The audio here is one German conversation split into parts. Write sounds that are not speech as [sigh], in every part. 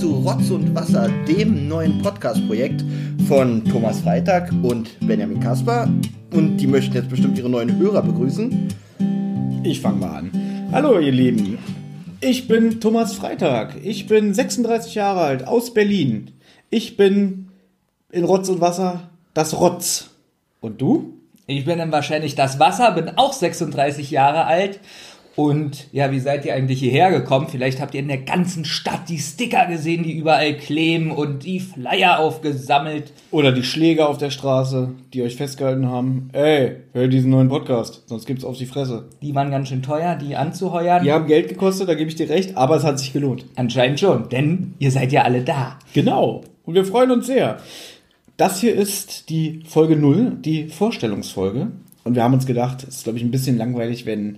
zu Rotz und Wasser, dem neuen Podcast-Projekt von Thomas Freitag und Benjamin Kasper. Und die möchten jetzt bestimmt ihre neuen Hörer begrüßen. Ich fange mal an. Hallo ihr Lieben, ich bin Thomas Freitag. Ich bin 36 Jahre alt, aus Berlin. Ich bin in Rotz und Wasser das Rotz. Und du? Ich bin dann wahrscheinlich das Wasser, bin auch 36 Jahre alt und ja, wie seid ihr eigentlich hierher gekommen? Vielleicht habt ihr in der ganzen Stadt die Sticker gesehen, die überall kleben und die Flyer aufgesammelt. Oder die Schläger auf der Straße, die euch festgehalten haben. Ey, hör diesen neuen Podcast, sonst gibt's auf die Fresse. Die waren ganz schön teuer, die anzuheuern. Die haben Geld gekostet, da gebe ich dir recht, aber es hat sich gelohnt. Anscheinend schon, denn ihr seid ja alle da. Genau. Und wir freuen uns sehr. Das hier ist die Folge 0, die Vorstellungsfolge. Und wir haben uns gedacht, es ist, glaube ich, ein bisschen langweilig, wenn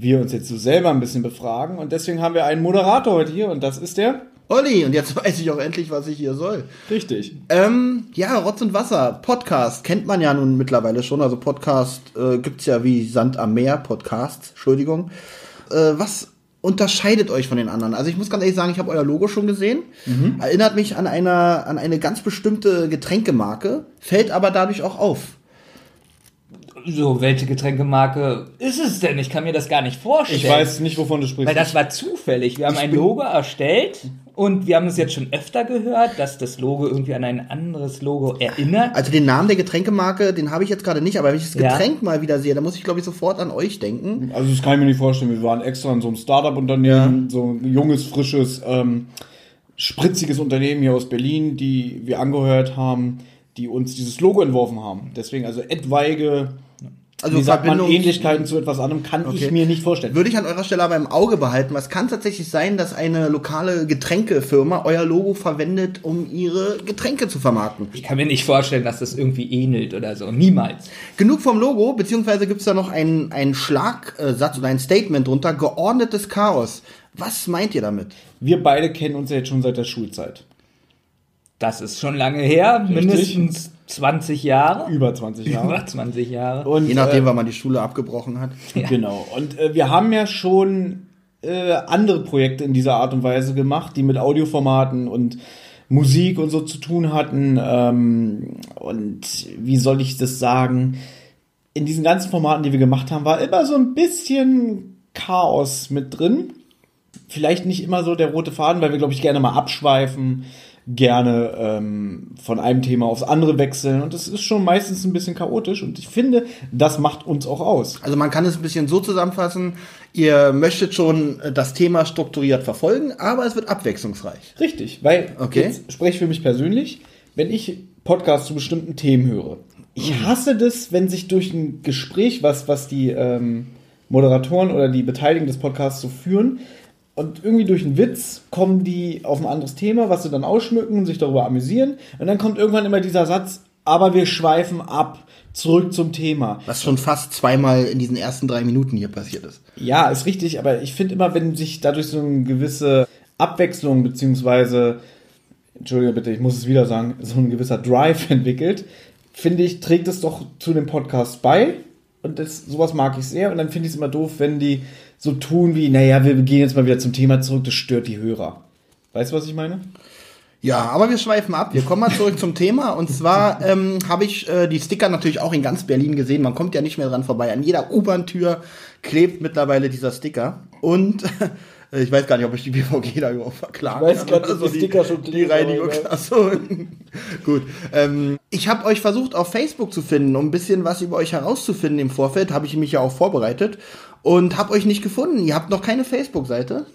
wir uns jetzt so selber ein bisschen befragen. Und deswegen haben wir einen Moderator heute hier und das ist der. Olli, und jetzt [laughs] weiß ich auch endlich, was ich hier soll. Richtig. Ähm, ja, Rotz und Wasser, Podcast, kennt man ja nun mittlerweile schon. Also Podcast äh, gibt's ja wie Sand am Meer, Podcasts, Entschuldigung. Äh, was unterscheidet euch von den anderen? Also ich muss ganz ehrlich sagen, ich habe euer Logo schon gesehen. Erinnert mich an, einer, an eine ganz bestimmte Getränkemarke, fällt aber dadurch auch auf. So, welche Getränkemarke ist es denn? Ich kann mir das gar nicht vorstellen. Ich weiß nicht, wovon du sprichst. Weil das war zufällig. Wir haben ein Logo erstellt und wir haben es jetzt schon öfter gehört, dass das Logo irgendwie an ein anderes Logo erinnert. Also den Namen der Getränkemarke, den habe ich jetzt gerade nicht, aber wenn ich das Ja. Getränk mal wieder sehe, dann muss ich glaube ich sofort an euch denken. Also das kann ich mir nicht vorstellen. Wir waren extra in so einem Startup-Unternehmen, so ein junges, frisches, ähm, spritziges Unternehmen hier aus Berlin, die wir angehört haben, die uns dieses Logo entworfen haben. Deswegen also etwaige, Also wie sagt man, Ähnlichkeiten zu etwas anderem kann Okay. ich mir nicht vorstellen. Würde ich an eurer Stelle aber im Auge behalten. Was kann tatsächlich sein, dass eine lokale Getränkefirma euer Logo verwendet, um ihre Getränke zu vermarkten? Ich kann mir nicht vorstellen, dass das irgendwie ähnelt oder so. Niemals. Genug vom Logo, beziehungsweise gibt es da noch einen, einen Schlagsatz oder ein Statement drunter, geordnetes Chaos. Was meint ihr damit? Wir beide kennen uns ja jetzt schon seit der Schulzeit. Das ist schon lange her, Richtig. mindestens 20 Jahre. Über 20 Jahre. Über 20 Jahre. Und, Je nachdem, äh, wann man die Schule abgebrochen hat. Genau. Und äh, wir haben ja schon äh, andere Projekte in dieser Art und Weise gemacht, die mit Audioformaten und Musik und so zu tun hatten. Ähm, und wie soll ich das sagen? In diesen ganzen Formaten, die wir gemacht haben, war immer so ein bisschen Chaos mit drin. Vielleicht nicht immer so der rote Faden, weil wir, glaube ich, gerne mal abschweifen, gerne ähm, von einem Thema aufs andere wechseln. Und das ist schon meistens ein bisschen chaotisch. Und ich finde, das macht uns auch aus. Also man kann es ein bisschen so zusammenfassen, ihr möchtet schon äh, das Thema strukturiert verfolgen, aber es wird abwechslungsreich. Richtig, weil Okay. jetzt spreche ich für mich persönlich, wenn ich Podcasts zu bestimmten Themen höre. Ich hasse das, wenn sich durch ein Gespräch, was, was die ähm, Moderatoren oder die Beteiligten des Podcasts so führen, und irgendwie durch einen Witz kommen die auf ein anderes Thema, was sie dann ausschmücken und sich darüber amüsieren. Und dann kommt irgendwann immer dieser Satz, aber wir schweifen ab, zurück zum Thema. Was schon fast zweimal in diesen ersten drei Minuten hier passiert ist. Ja, ist richtig, aber ich finde immer, wenn sich dadurch so eine gewisse Abwechslung, beziehungsweise, Entschuldige bitte, ich muss es wieder sagen, so ein gewisser Drive [laughs] entwickelt, finde ich, trägt es doch zu dem Podcast bei. Und das, sowas mag ich sehr. Und dann finde ich es immer doof, wenn die so tun wie, naja, wir gehen jetzt mal wieder zum Thema zurück, das stört die Hörer. Weißt du, was ich meine? Ja, aber wir schweifen ab. Wir kommen mal zurück zum Thema. Und zwar ähm, habe ich äh, die Sticker natürlich auch in ganz Berlin gesehen. Man kommt ja nicht mehr dran vorbei. An jeder U-Bahn-Tür klebt mittlerweile dieser Sticker. Und [laughs] ich weiß gar nicht, ob ich die BVG da überhaupt verklagen Ich weiß kann gar nicht, ob die Sticker schon Die Reinigung. [laughs] Achso. Gut. Ähm, ich habe euch versucht, auf Facebook zu finden, um ein bisschen was über euch herauszufinden im Vorfeld. Habe ich mich ja auch vorbereitet. Und habe euch nicht gefunden. Ihr habt noch keine Facebook-Seite.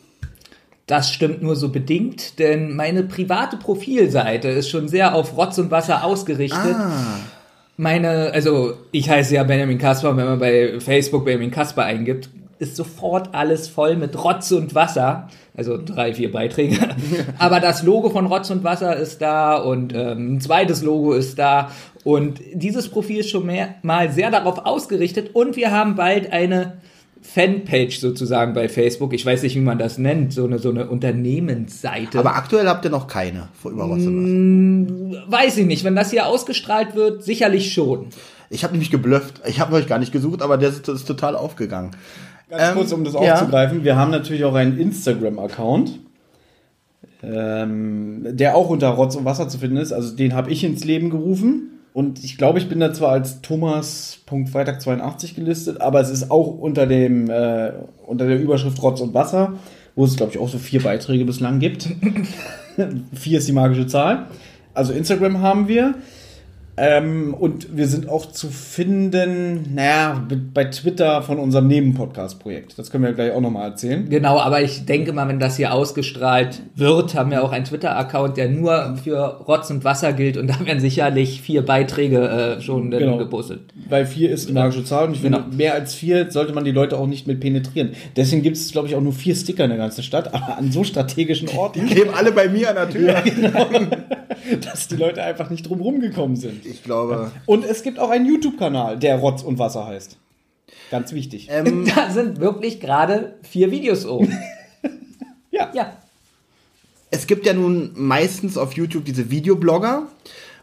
Das stimmt nur so bedingt, denn meine private Profilseite ist schon sehr auf Rotz und Wasser ausgerichtet. Ah. Meine, also ich heiße ja Benjamin Kasper, wenn man bei Facebook Benjamin Kasper eingibt, ist sofort alles voll mit Rotz und Wasser. Also drei, vier Beiträge. [laughs] Aber das Logo von Rotz und Wasser ist da und ähm, ein zweites Logo ist da. Und dieses Profil ist schon mehr, mal sehr darauf ausgerichtet. Und wir haben bald eine Fanpage sozusagen bei Facebook. Ich weiß nicht, wie man das nennt. So eine, so eine Unternehmensseite. Aber aktuell habt ihr noch keine über Rotz und Wasser. weiß ich nicht. Wenn das hier ausgestrahlt wird, sicherlich schon. Ich habe nämlich geblufft. Ich habe euch gar nicht gesucht, aber der ist, das ist total aufgegangen. Ganz Ähm, kurz, um das ja. aufzugreifen. Wir haben natürlich auch einen Instagram-Account. ähm, der auch unter Rotz und Wasser zu finden ist. Also den habe ich ins Leben gerufen. Und ich glaube, ich bin da zwar als Thomas.freitag82 gelistet, aber es ist auch unter dem äh, unter der Überschrift Rotz und Wasser, wo es, glaube ich, auch so vier Beiträge bislang gibt. [laughs] vier ist die magische Zahl. Also Instagram haben wir. Ähm, und wir sind auch zu finden, naja, bei Twitter von unserem Nebenpodcast-Projekt. Das können wir gleich auch nochmal erzählen. Genau, aber ich denke mal, wenn das hier ausgestrahlt wird, haben wir auch einen Twitter-Account, der nur für Rotz und Wasser gilt und da werden sicherlich vier Beiträge äh, schon genau. gepostet. Weil vier ist die magische Zahl und ich finde, genau. mehr als vier sollte man die Leute auch nicht mit penetrieren. Deswegen gibt es, glaube ich, auch nur vier Sticker in der ganzen Stadt, aber an so strategischen Orten. Die kleben alle bei mir an der Tür. Ja, genau, [laughs] [laughs] dass die Leute einfach nicht drum rumgekommen sind. Ich glaube. Und es gibt auch einen YouTube-Kanal, der Rotz und Wasser heißt. Ganz wichtig. Ähm, [laughs] da sind wirklich gerade vier Videos oben. [laughs] ja. Ja. Es gibt ja nun meistens auf YouTube diese Videoblogger.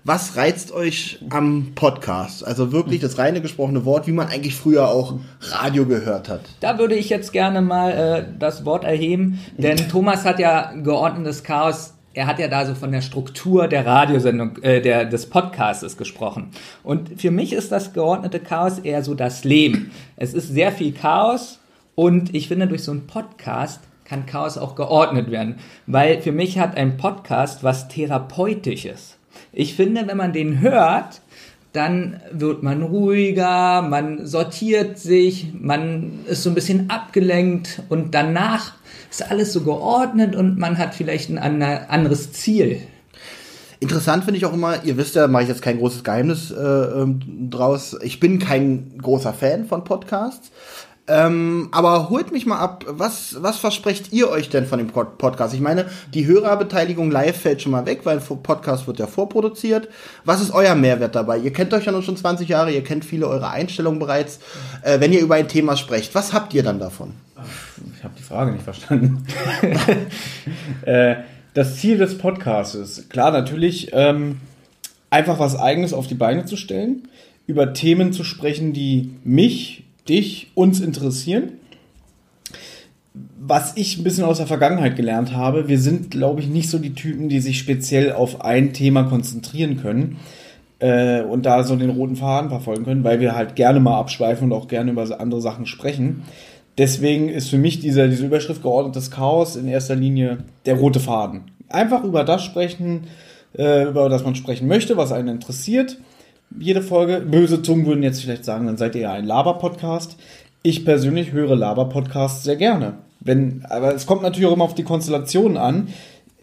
Was reizt euch am Podcast? Also wirklich das reine gesprochene Wort, wie man eigentlich früher auch Radio gehört hat. Da würde ich jetzt gerne mal äh, das Wort erheben, denn Thomas hat ja geordnetes Chaos er hat ja da so von der Struktur der Radiosendung, äh, der, des Podcastes gesprochen. Und für mich ist das geordnete Chaos eher so das Leben. Es ist sehr viel Chaos und ich finde, durch so einen Podcast kann Chaos auch geordnet werden. Weil für mich hat ein Podcast was Therapeutisches. Ich finde, wenn man den hört, dann wird man ruhiger, man sortiert sich, man ist so ein bisschen abgelenkt und danach ist alles so geordnet und man hat vielleicht ein anderes Ziel. Interessant finde ich auch immer, ihr wisst ja, mache ich jetzt kein großes Geheimnis äh, ähm, draus. Ich bin kein großer Fan von Podcasts. Ähm, aber holt mich mal ab, was, was versprecht ihr euch denn von dem Podcast? Ich meine, die Hörerbeteiligung live fällt schon mal weg, weil ein Podcast wird ja vorproduziert. Was ist euer Mehrwert dabei? Ihr kennt euch ja nun schon 20 Jahre, ihr kennt viele eurer Einstellungen bereits. Äh, wenn ihr über ein Thema sprecht, was habt ihr dann davon? Ich habe die Frage nicht verstanden. [laughs] äh, das Ziel des Podcasts ist, klar, natürlich, ähm, einfach was Eigenes auf die Beine zu stellen, über Themen zu sprechen, die mich dich, uns interessieren. Was ich ein bisschen aus der Vergangenheit gelernt habe, wir sind, glaube ich, nicht so die Typen, die sich speziell auf ein Thema konzentrieren können äh, und da so den roten Faden verfolgen können, weil wir halt gerne mal abschweifen und auch gerne über andere Sachen sprechen. Deswegen ist für mich diese, diese Überschrift geordnetes Chaos in erster Linie der rote Faden. Einfach über das sprechen, äh, über das man sprechen möchte, was einen interessiert jede Folge. Böse Zungen würden jetzt vielleicht sagen, dann seid ihr ja ein Laber-Podcast. Ich persönlich höre Laber-Podcasts sehr gerne. Wenn, aber es kommt natürlich auch immer auf die Konstellation an.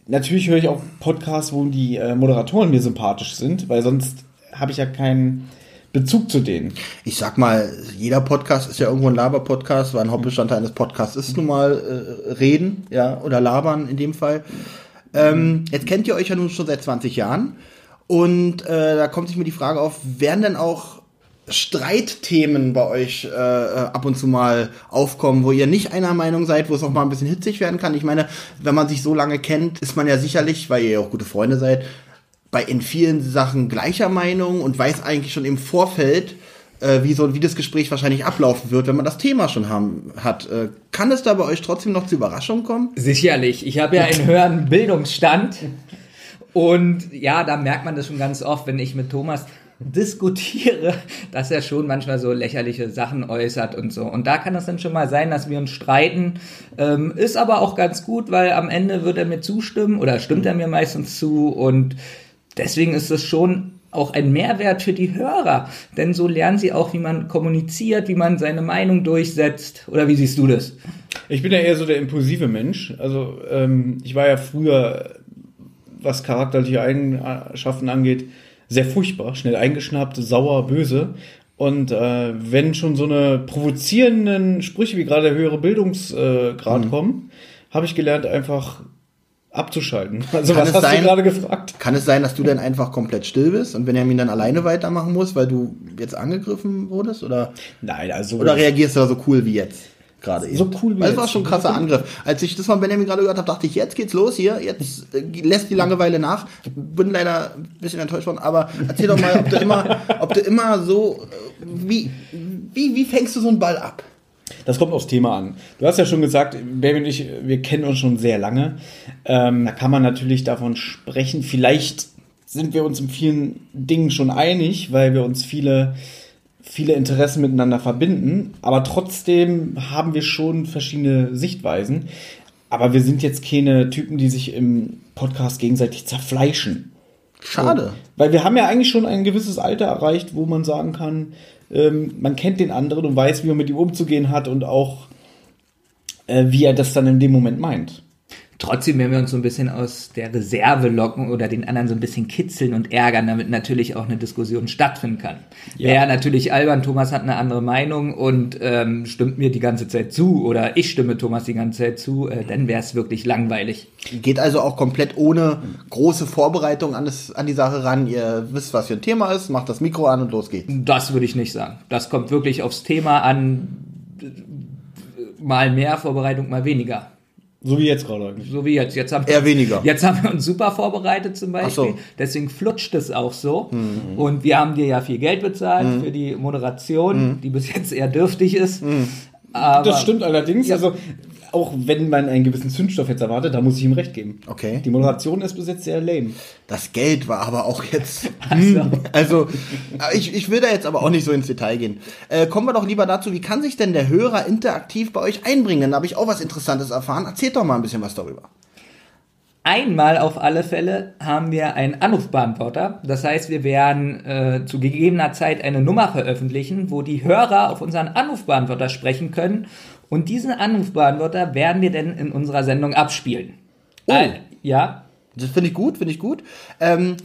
Natürlich höre ich auch Podcasts, wo die äh, Moderatoren mir sympathisch sind, weil sonst habe ich ja keinen Bezug zu denen. Ich sag mal, jeder Podcast ist ja irgendwo ein Laber-Podcast, weil ein Hauptbestandteil eines Podcasts ist nun mal äh, Reden, ja, oder Labern in dem Fall. Ähm, jetzt kennt ihr euch ja nun schon seit 20 Jahren. Und äh, da kommt sich mir die Frage auf, werden denn auch Streitthemen bei euch äh, ab und zu mal aufkommen, wo ihr nicht einer Meinung seid, wo es auch mal ein bisschen hitzig werden kann? Ich meine, wenn man sich so lange kennt, ist man ja sicherlich, weil ihr ja auch gute Freunde seid, bei in vielen Sachen gleicher Meinung und weiß eigentlich schon im Vorfeld, äh, wie so wie das Gespräch wahrscheinlich ablaufen wird, wenn man das Thema schon haben, hat. Äh, kann es da bei euch trotzdem noch zu Überraschungen kommen? Sicherlich. Ich habe ja einen höheren Bildungsstand. Und ja, da merkt man das schon ganz oft, wenn ich mit Thomas diskutiere, [laughs] dass er schon manchmal so lächerliche Sachen äußert und so. Und da kann es dann schon mal sein, dass wir uns streiten. Ähm, ist aber auch ganz gut, weil am Ende wird er mir zustimmen oder stimmt er mir meistens zu. Und deswegen ist es schon auch ein Mehrwert für die Hörer. Denn so lernen sie auch, wie man kommuniziert, wie man seine Meinung durchsetzt. Oder wie siehst du das? Ich bin ja eher so der impulsive Mensch. Also ähm, ich war ja früher was charakterliche Eigenschaften angeht, sehr furchtbar, schnell eingeschnappt, sauer, böse. Und äh, wenn schon so eine provozierenden Sprüche wie gerade der höhere Bildungsgrad mhm. kommen, habe ich gelernt, einfach abzuschalten. Also kann was hast sein, du gerade gefragt? Kann es sein, dass du dann einfach komplett still bist und Benjamin dann alleine weitermachen muss, weil du jetzt angegriffen wurdest? Oder, Nein, also. Oder reagierst du da so cool wie jetzt? Gerade eben. So cool wie Das war schon ein krasser Angriff. Als ich das von Benjamin gerade gehört habe, dachte ich, jetzt geht's los hier, jetzt äh, lässt die Langeweile nach. Bin leider ein bisschen enttäuscht worden, aber erzähl doch mal, ob du immer, [laughs] ob du immer so, äh, wie, wie, wie fängst du so einen Ball ab? Das kommt aufs Thema an. Du hast ja schon gesagt, Baby und ich, wir kennen uns schon sehr lange. Ähm, da kann man natürlich davon sprechen. Vielleicht sind wir uns in vielen Dingen schon einig, weil wir uns viele, viele Interessen miteinander verbinden. Aber trotzdem haben wir schon verschiedene Sichtweisen. Aber wir sind jetzt keine Typen, die sich im Podcast gegenseitig zerfleischen. Schade. So. Weil wir haben ja eigentlich schon ein gewisses Alter erreicht, wo man sagen kann, ähm, man kennt den anderen und weiß, wie man mit ihm umzugehen hat und auch, äh, wie er das dann in dem Moment meint. Trotzdem werden wir uns so ein bisschen aus der Reserve locken oder den anderen so ein bisschen kitzeln und ärgern, damit natürlich auch eine Diskussion stattfinden kann. Ja, ja natürlich albern, Thomas hat eine andere Meinung und ähm, stimmt mir die ganze Zeit zu oder ich stimme Thomas die ganze Zeit zu, äh, dann wäre es wirklich langweilig. Geht also auch komplett ohne große Vorbereitung an, das, an die Sache ran. Ihr wisst, was für ein Thema ist, macht das Mikro an und los geht's. Das würde ich nicht sagen. Das kommt wirklich aufs Thema an, mal mehr Vorbereitung, mal weniger. So wie jetzt gerade eigentlich. So wie jetzt. jetzt haben Eher weniger. Jetzt haben wir uns super vorbereitet zum Beispiel. So. Deswegen flutscht es auch so. Mhm. Und wir haben dir ja viel Geld bezahlt mhm. für die Moderation, mhm. die bis jetzt eher dürftig ist. Mhm. Aber, das stimmt allerdings. Ja. Also auch wenn man einen gewissen Zündstoff jetzt erwartet, da muss ich ihm recht geben. Okay. Die Moderation ist bis jetzt sehr lame. Das Geld war aber auch jetzt. [laughs] Also, also ich, ich will da jetzt aber auch nicht so ins Detail gehen. Äh, kommen wir doch lieber dazu, wie kann sich denn der Hörer interaktiv bei euch einbringen? Dann habe ich auch was Interessantes erfahren. Erzählt doch mal ein bisschen was darüber. Einmal auf alle Fälle haben wir einen Anrufbeantworter. Das heißt, wir werden äh, zu gegebener Zeit eine Nummer veröffentlichen, wo die Hörer auf unseren Anrufbeantworter sprechen können und diesen Anrufbeantworter werden wir denn in unserer Sendung abspielen. Oh. Äh, ja. Das finde ich gut, finde ich gut. Ähm,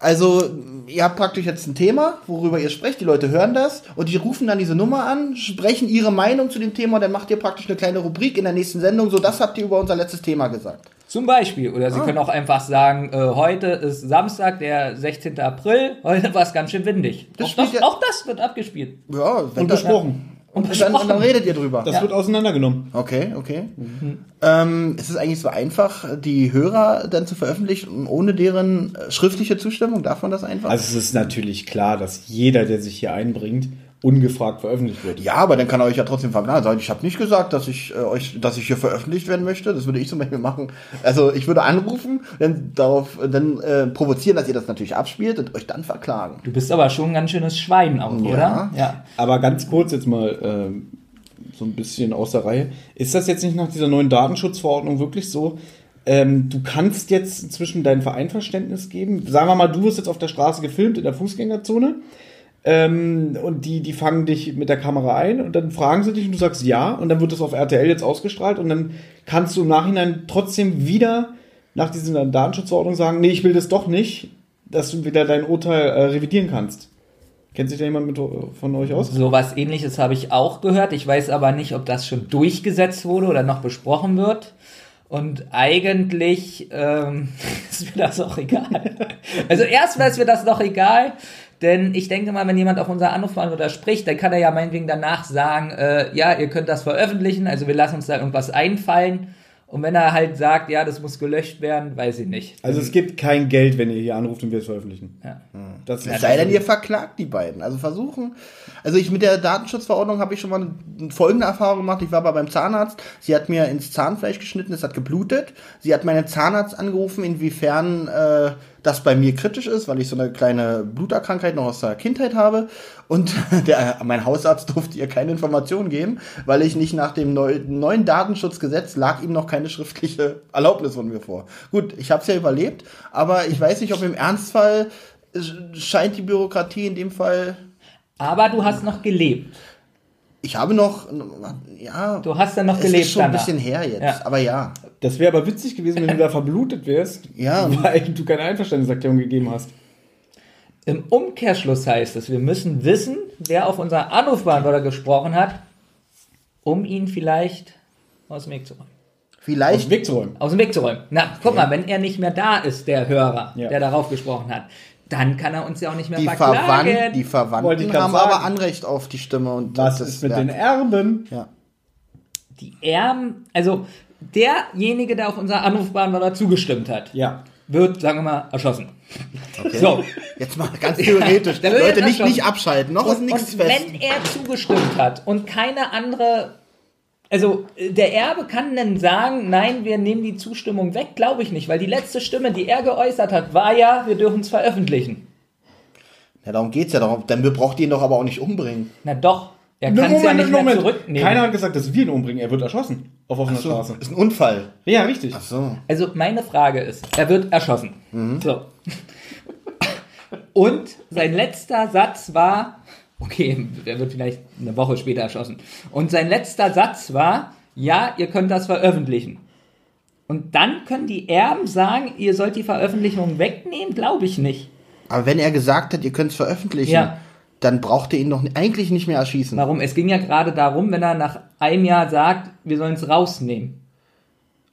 also, ihr habt praktisch jetzt ein Thema, worüber ihr sprecht, die Leute hören das und die rufen dann diese Nummer an, sprechen ihre Meinung zu dem Thema und dann macht ihr praktisch eine kleine Rubrik in der nächsten Sendung, so das habt ihr über unser letztes Thema gesagt. Zum Beispiel. Oder Sie ah. können auch einfach sagen, äh, heute ist Samstag, der 16. April, heute war es ganz schön windig. Das auch, das, ja auch das wird abgespielt. Ja, und besprochen. Und dann, und dann, redet ihr drüber. Das ja. wird auseinandergenommen. Okay, okay. Mhm. Ähm, ist es eigentlich so einfach, die Hörer dann zu veröffentlichen, ohne deren schriftliche Zustimmung? Darf man das einfach? Also es ist natürlich klar, dass jeder, der sich hier einbringt, ungefragt veröffentlicht wird. Ja, aber dann kann er euch ja trotzdem vergnaden. Sagen, ich habe nicht gesagt, dass ich äh, euch, dass ich hier veröffentlicht werden möchte. Das würde ich zum Beispiel machen. Also ich würde anrufen, dann darauf, dann äh, provozieren, dass ihr das natürlich abspielt und euch dann verklagen. Du bist aber schon ein ganz schönes Schwein auch, ja. oder? Ja. Aber ganz kurz jetzt mal äh, so ein bisschen aus der Reihe. Ist das jetzt nicht nach dieser neuen Datenschutzverordnung wirklich so? Ähm, du kannst jetzt inzwischen dein Vereinverständnis geben. Sagen wir mal, du wirst jetzt auf der Straße gefilmt in der Fußgängerzone ähm, und die, die fangen dich mit der Kamera ein und dann fragen sie dich und du sagst ja und dann wird das auf RTL jetzt ausgestrahlt und dann kannst du im Nachhinein trotzdem wieder nach dieser Datenschutzverordnung sagen, nee, ich will das doch nicht, dass du wieder dein Urteil äh, revidieren kannst. Kennt sich da jemand mit, von euch aus? So was ähnliches habe ich auch gehört. Ich weiß aber nicht, ob das schon durchgesetzt wurde oder noch besprochen wird. Und eigentlich ähm, [laughs] ist mir das auch egal. Also erstmal ist mir das noch egal, denn ich denke mal, wenn jemand auf unser Anrufbeantworter spricht, dann kann er ja meinetwegen danach sagen, äh, ja, ihr könnt das veröffentlichen, also wir lassen uns da irgendwas einfallen. Und wenn er halt sagt, ja, das muss gelöscht werden, weiß ich nicht. Also es gibt kein Geld, wenn ihr hier anruft und wir es veröffentlichen. Ja. Das es sei denn, ihr verklagt die beiden. Also versuchen. Also ich mit der Datenschutzverordnung habe ich schon mal folgende Erfahrung gemacht. Ich war aber beim Zahnarzt. Sie hat mir ins Zahnfleisch geschnitten, es hat geblutet. Sie hat meinen Zahnarzt angerufen, inwiefern äh, das bei mir kritisch ist, weil ich so eine kleine Bluterkrankheit noch aus der Kindheit habe. Und [laughs] der, mein Hausarzt durfte ihr keine Informationen geben, weil ich nicht nach dem neu, neuen Datenschutzgesetz lag ihm noch keine schriftliche Erlaubnis von mir vor. Gut, ich habe es ja überlebt, aber ich weiß nicht, ob im Ernstfall scheint die Bürokratie in dem Fall. Aber du hast noch gelebt. Ich habe noch, ja. Du hast dann noch gelebt. Ist schon ein bisschen her jetzt, ja. aber ja. Das wäre aber witzig gewesen, wenn du [laughs] da verblutet wärst, ja. weil du keine Einverständniserklärung gegeben hast. Im Umkehrschluss heißt es, wir müssen wissen, wer auf unser Anrufbeantworter gesprochen hat, um ihn vielleicht aus dem Weg zu räumen. Vielleicht. Aus dem Weg zu räumen. Aus dem Weg zu räumen. Na, guck okay. mal, wenn er nicht mehr da ist, der Hörer, ja. der darauf gesprochen hat, dann kann er uns ja auch nicht mehr die verklagen. Verwand, die Verwandten haben sagen. aber Anrecht auf die Stimme. Und Was ist mit Werk. den Erben? Ja. Die Erben, also derjenige, der auf unser Anrufbeantworter zugestimmt hat. Ja. wird, sagen wir mal, erschossen. So. Jetzt mal ganz theoretisch. [laughs] Der wird Leute, nicht, nicht abschalten. Noch ist Und, nichts und fest. wenn er zugestimmt hat und keine andere, also äh, der Erbe kann dann sagen, nein, wir nehmen die Zustimmung weg, glaube ich nicht, weil die letzte Stimme, die er geäußert hat, war ja, wir dürfen es veröffentlichen. Ja, darum geht's ja. Darum, dann braucht ihr ihn doch aber auch nicht umbringen. Na doch, er kann es ja Moment, nicht mehr Moment. zurücknehmen. Keiner hat gesagt, dass wir ihn umbringen. Er wird erschossen. Auf offener Straße. Ist ein Unfall. Ja, richtig. Ach so. Also meine Frage ist, er wird erschossen. So. [laughs] Und sein letzter Satz war, okay, er wird vielleicht eine Woche später erschossen. Und sein letzter Satz war, ja, ihr könnt das veröffentlichen. Und dann können die Erben sagen, ihr sollt die Veröffentlichung wegnehmen? Glaube ich nicht. Aber wenn er gesagt hat, ihr könnt es veröffentlichen, Ja. dann braucht ihr ihn doch eigentlich nicht mehr erschießen. Warum? Es ging ja gerade darum, wenn er nach einem Jahr sagt, wir sollen es rausnehmen.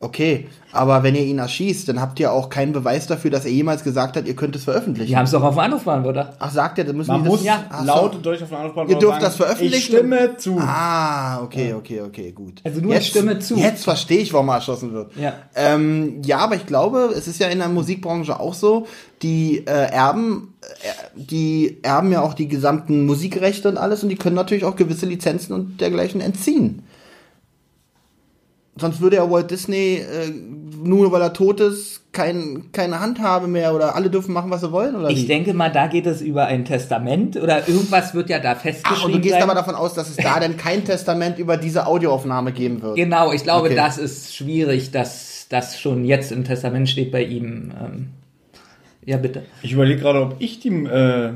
Okay, aber wenn ihr ihn erschießt, dann habt ihr auch keinen Beweis dafür, dass er jemals gesagt hat, ihr könnt es veröffentlichen. Die haben es doch auf dem Anrufbeantworter. Ach, sagt er, dann müssen Man die muss das... ja, Ach so. laut und durch auf den Anrufbeantworter Ihr dürft sagen, das veröffentlichen? Ich stimme zu. Ah, okay, okay, okay, gut. Also nur ich stimme zu. Jetzt verstehe ich, warum er erschossen wird. Ja. Ähm, ja, aber ich glaube, es ist ja in der Musikbranche auch so, die äh, Erben, äh, die erben ja auch die gesamten Musikrechte und alles und die können natürlich auch gewisse Lizenzen und dergleichen entziehen. Sonst würde ja Walt Disney, äh, nur weil er tot ist, kein, keine Handhabe mehr oder alle dürfen machen, was sie wollen, oder Ich wie? denke mal, da geht es über ein Testament oder irgendwas wird ja da festgeschrieben. Ach, und du gehst sein. aber davon aus, dass es da [laughs] denn kein Testament über diese Audioaufnahme geben wird. Genau, ich glaube, Okay. das ist schwierig, dass das schon jetzt im Testament steht bei ihm. Ähm, ja, bitte. Ich überlege gerade, ob ich die äh,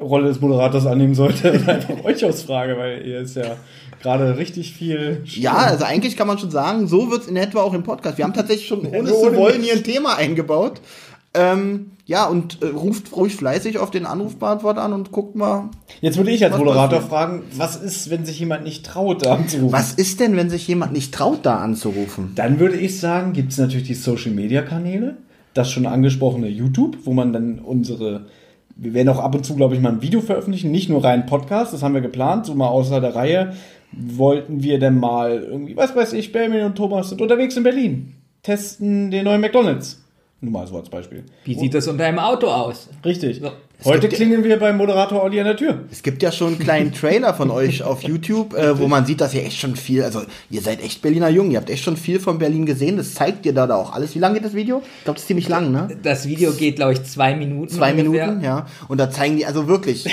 Rolle des Moderators annehmen sollte [laughs] oder einfach euch ausfrage, weil ihr ist ja gerade richtig viel. Ja, also eigentlich kann man schon sagen, so wird's in etwa auch im Podcast. Wir haben tatsächlich schon, ohne es zu wollen, hier ein Thema eingebaut. Ähm, ja, und äh, ruft ruhig fleißig auf den Anrufbeantworter an und guckt mal, Jetzt würde ich als Moderator fragen, was ist, wenn sich jemand nicht traut, da anzurufen? was ist denn, wenn sich jemand nicht traut, da anzurufen? Dann würde ich sagen, gibt es natürlich die Social Media Kanäle, das schon angesprochene YouTube, wo man dann unsere, wir werden auch ab und zu, glaube ich, mal ein Video veröffentlichen, nicht nur rein Podcast, das haben wir geplant, so mal außer der Reihe wollten wir dann mal irgendwie, was weiß ich, Benjamin und Thomas sind unterwegs in Berlin, testen den neuen McDonalds. Nur mal so als Beispiel. Wie sieht das unter einem Auto aus? Richtig. So. Heute gibt- klingeln wir beim Moderator Olli an der Tür. Es gibt ja schon einen kleinen Trailer von euch auf [laughs] YouTube, äh, wo man sieht, dass ihr echt schon viel, also ihr seid echt Berliner Jungen, ihr habt echt schon viel von Berlin gesehen, das zeigt ihr da, da auch alles. Wie lange geht das Video? Ich glaube, das ist ziemlich lang, ne? Das Video geht, glaube ich, zwei Minuten. Zwei ungefähr. Minuten, ja. Und da zeigen die, also wirklich, [laughs] äh,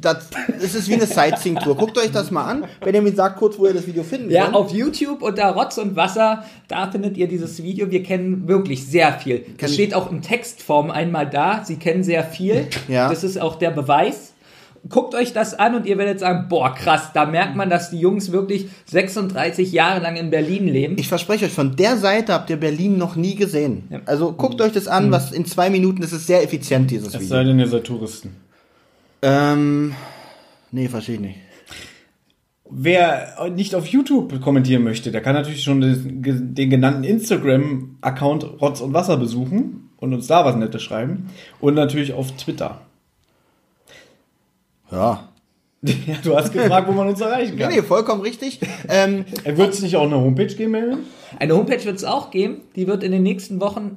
das, das ist wie eine Sightseeing-Tour. Guckt euch das mal an. Benjamin sagt kurz, wo ihr das Video finden Ja, könnt. auf YouTube unter Rotz und Wasser, da findet ihr dieses Video. Wir kennen wirklich sehr viel. Es steht auch in Textform einmal da. Sie kennen sehr viel. Ja. Das ist auch der Beweis. Guckt euch das an und ihr werdet sagen, boah, krass, da merkt man, dass die Jungs wirklich 36 Jahre lang in Berlin leben. Ich verspreche euch, von der Seite habt ihr Berlin noch nie gesehen. Also guckt euch das an, was in zwei Minuten, das ist sehr effizient, dieses Es Video. sei denn, ihr seid Touristen. Ähm, nee, verstehe ich nicht. Wer nicht auf YouTube kommentieren möchte, der kann natürlich schon den, den genannten Instagram-Account Rotz und Wasser besuchen und uns da was Nettes schreiben. Und natürlich auf Twitter. Ja. [laughs] Ja, du hast gefragt, wo man uns erreichen Nee, kann. nee, vollkommen richtig. ähm, Wird es nicht auch eine Homepage geben, Melvin? Eine Homepage wird es auch geben, die wird in den nächsten Wochen,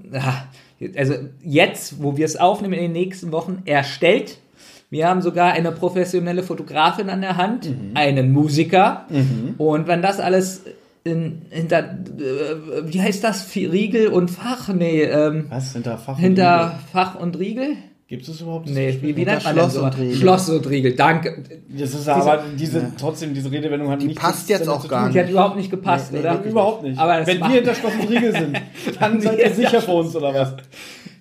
also jetzt, wo wir es aufnehmen, in den nächsten Wochen erstellt. Wir haben sogar eine professionelle Fotografin an der Hand, einen Musiker. Und wenn das alles in, hinter, äh, wie heißt das, Riegel und Fach? Nee, ähm, Was? Hinter Fach? hinter Fach und Riegel? Gibt es überhaupt? Nee, wie, wie nennt man Schloss das? und Riegel. Schloss und Riegel, danke. Das ist aber diese, trotzdem, diese Redewendung hat Die nichts passt jetzt auch gar tun. Die hat überhaupt nicht gepasst, Nee, nee, oder? Überhaupt nicht. Aber das Wenn wir hinter Schloss und Riegel sind, [laughs] dann seid ihr sicher vor uns, oder was?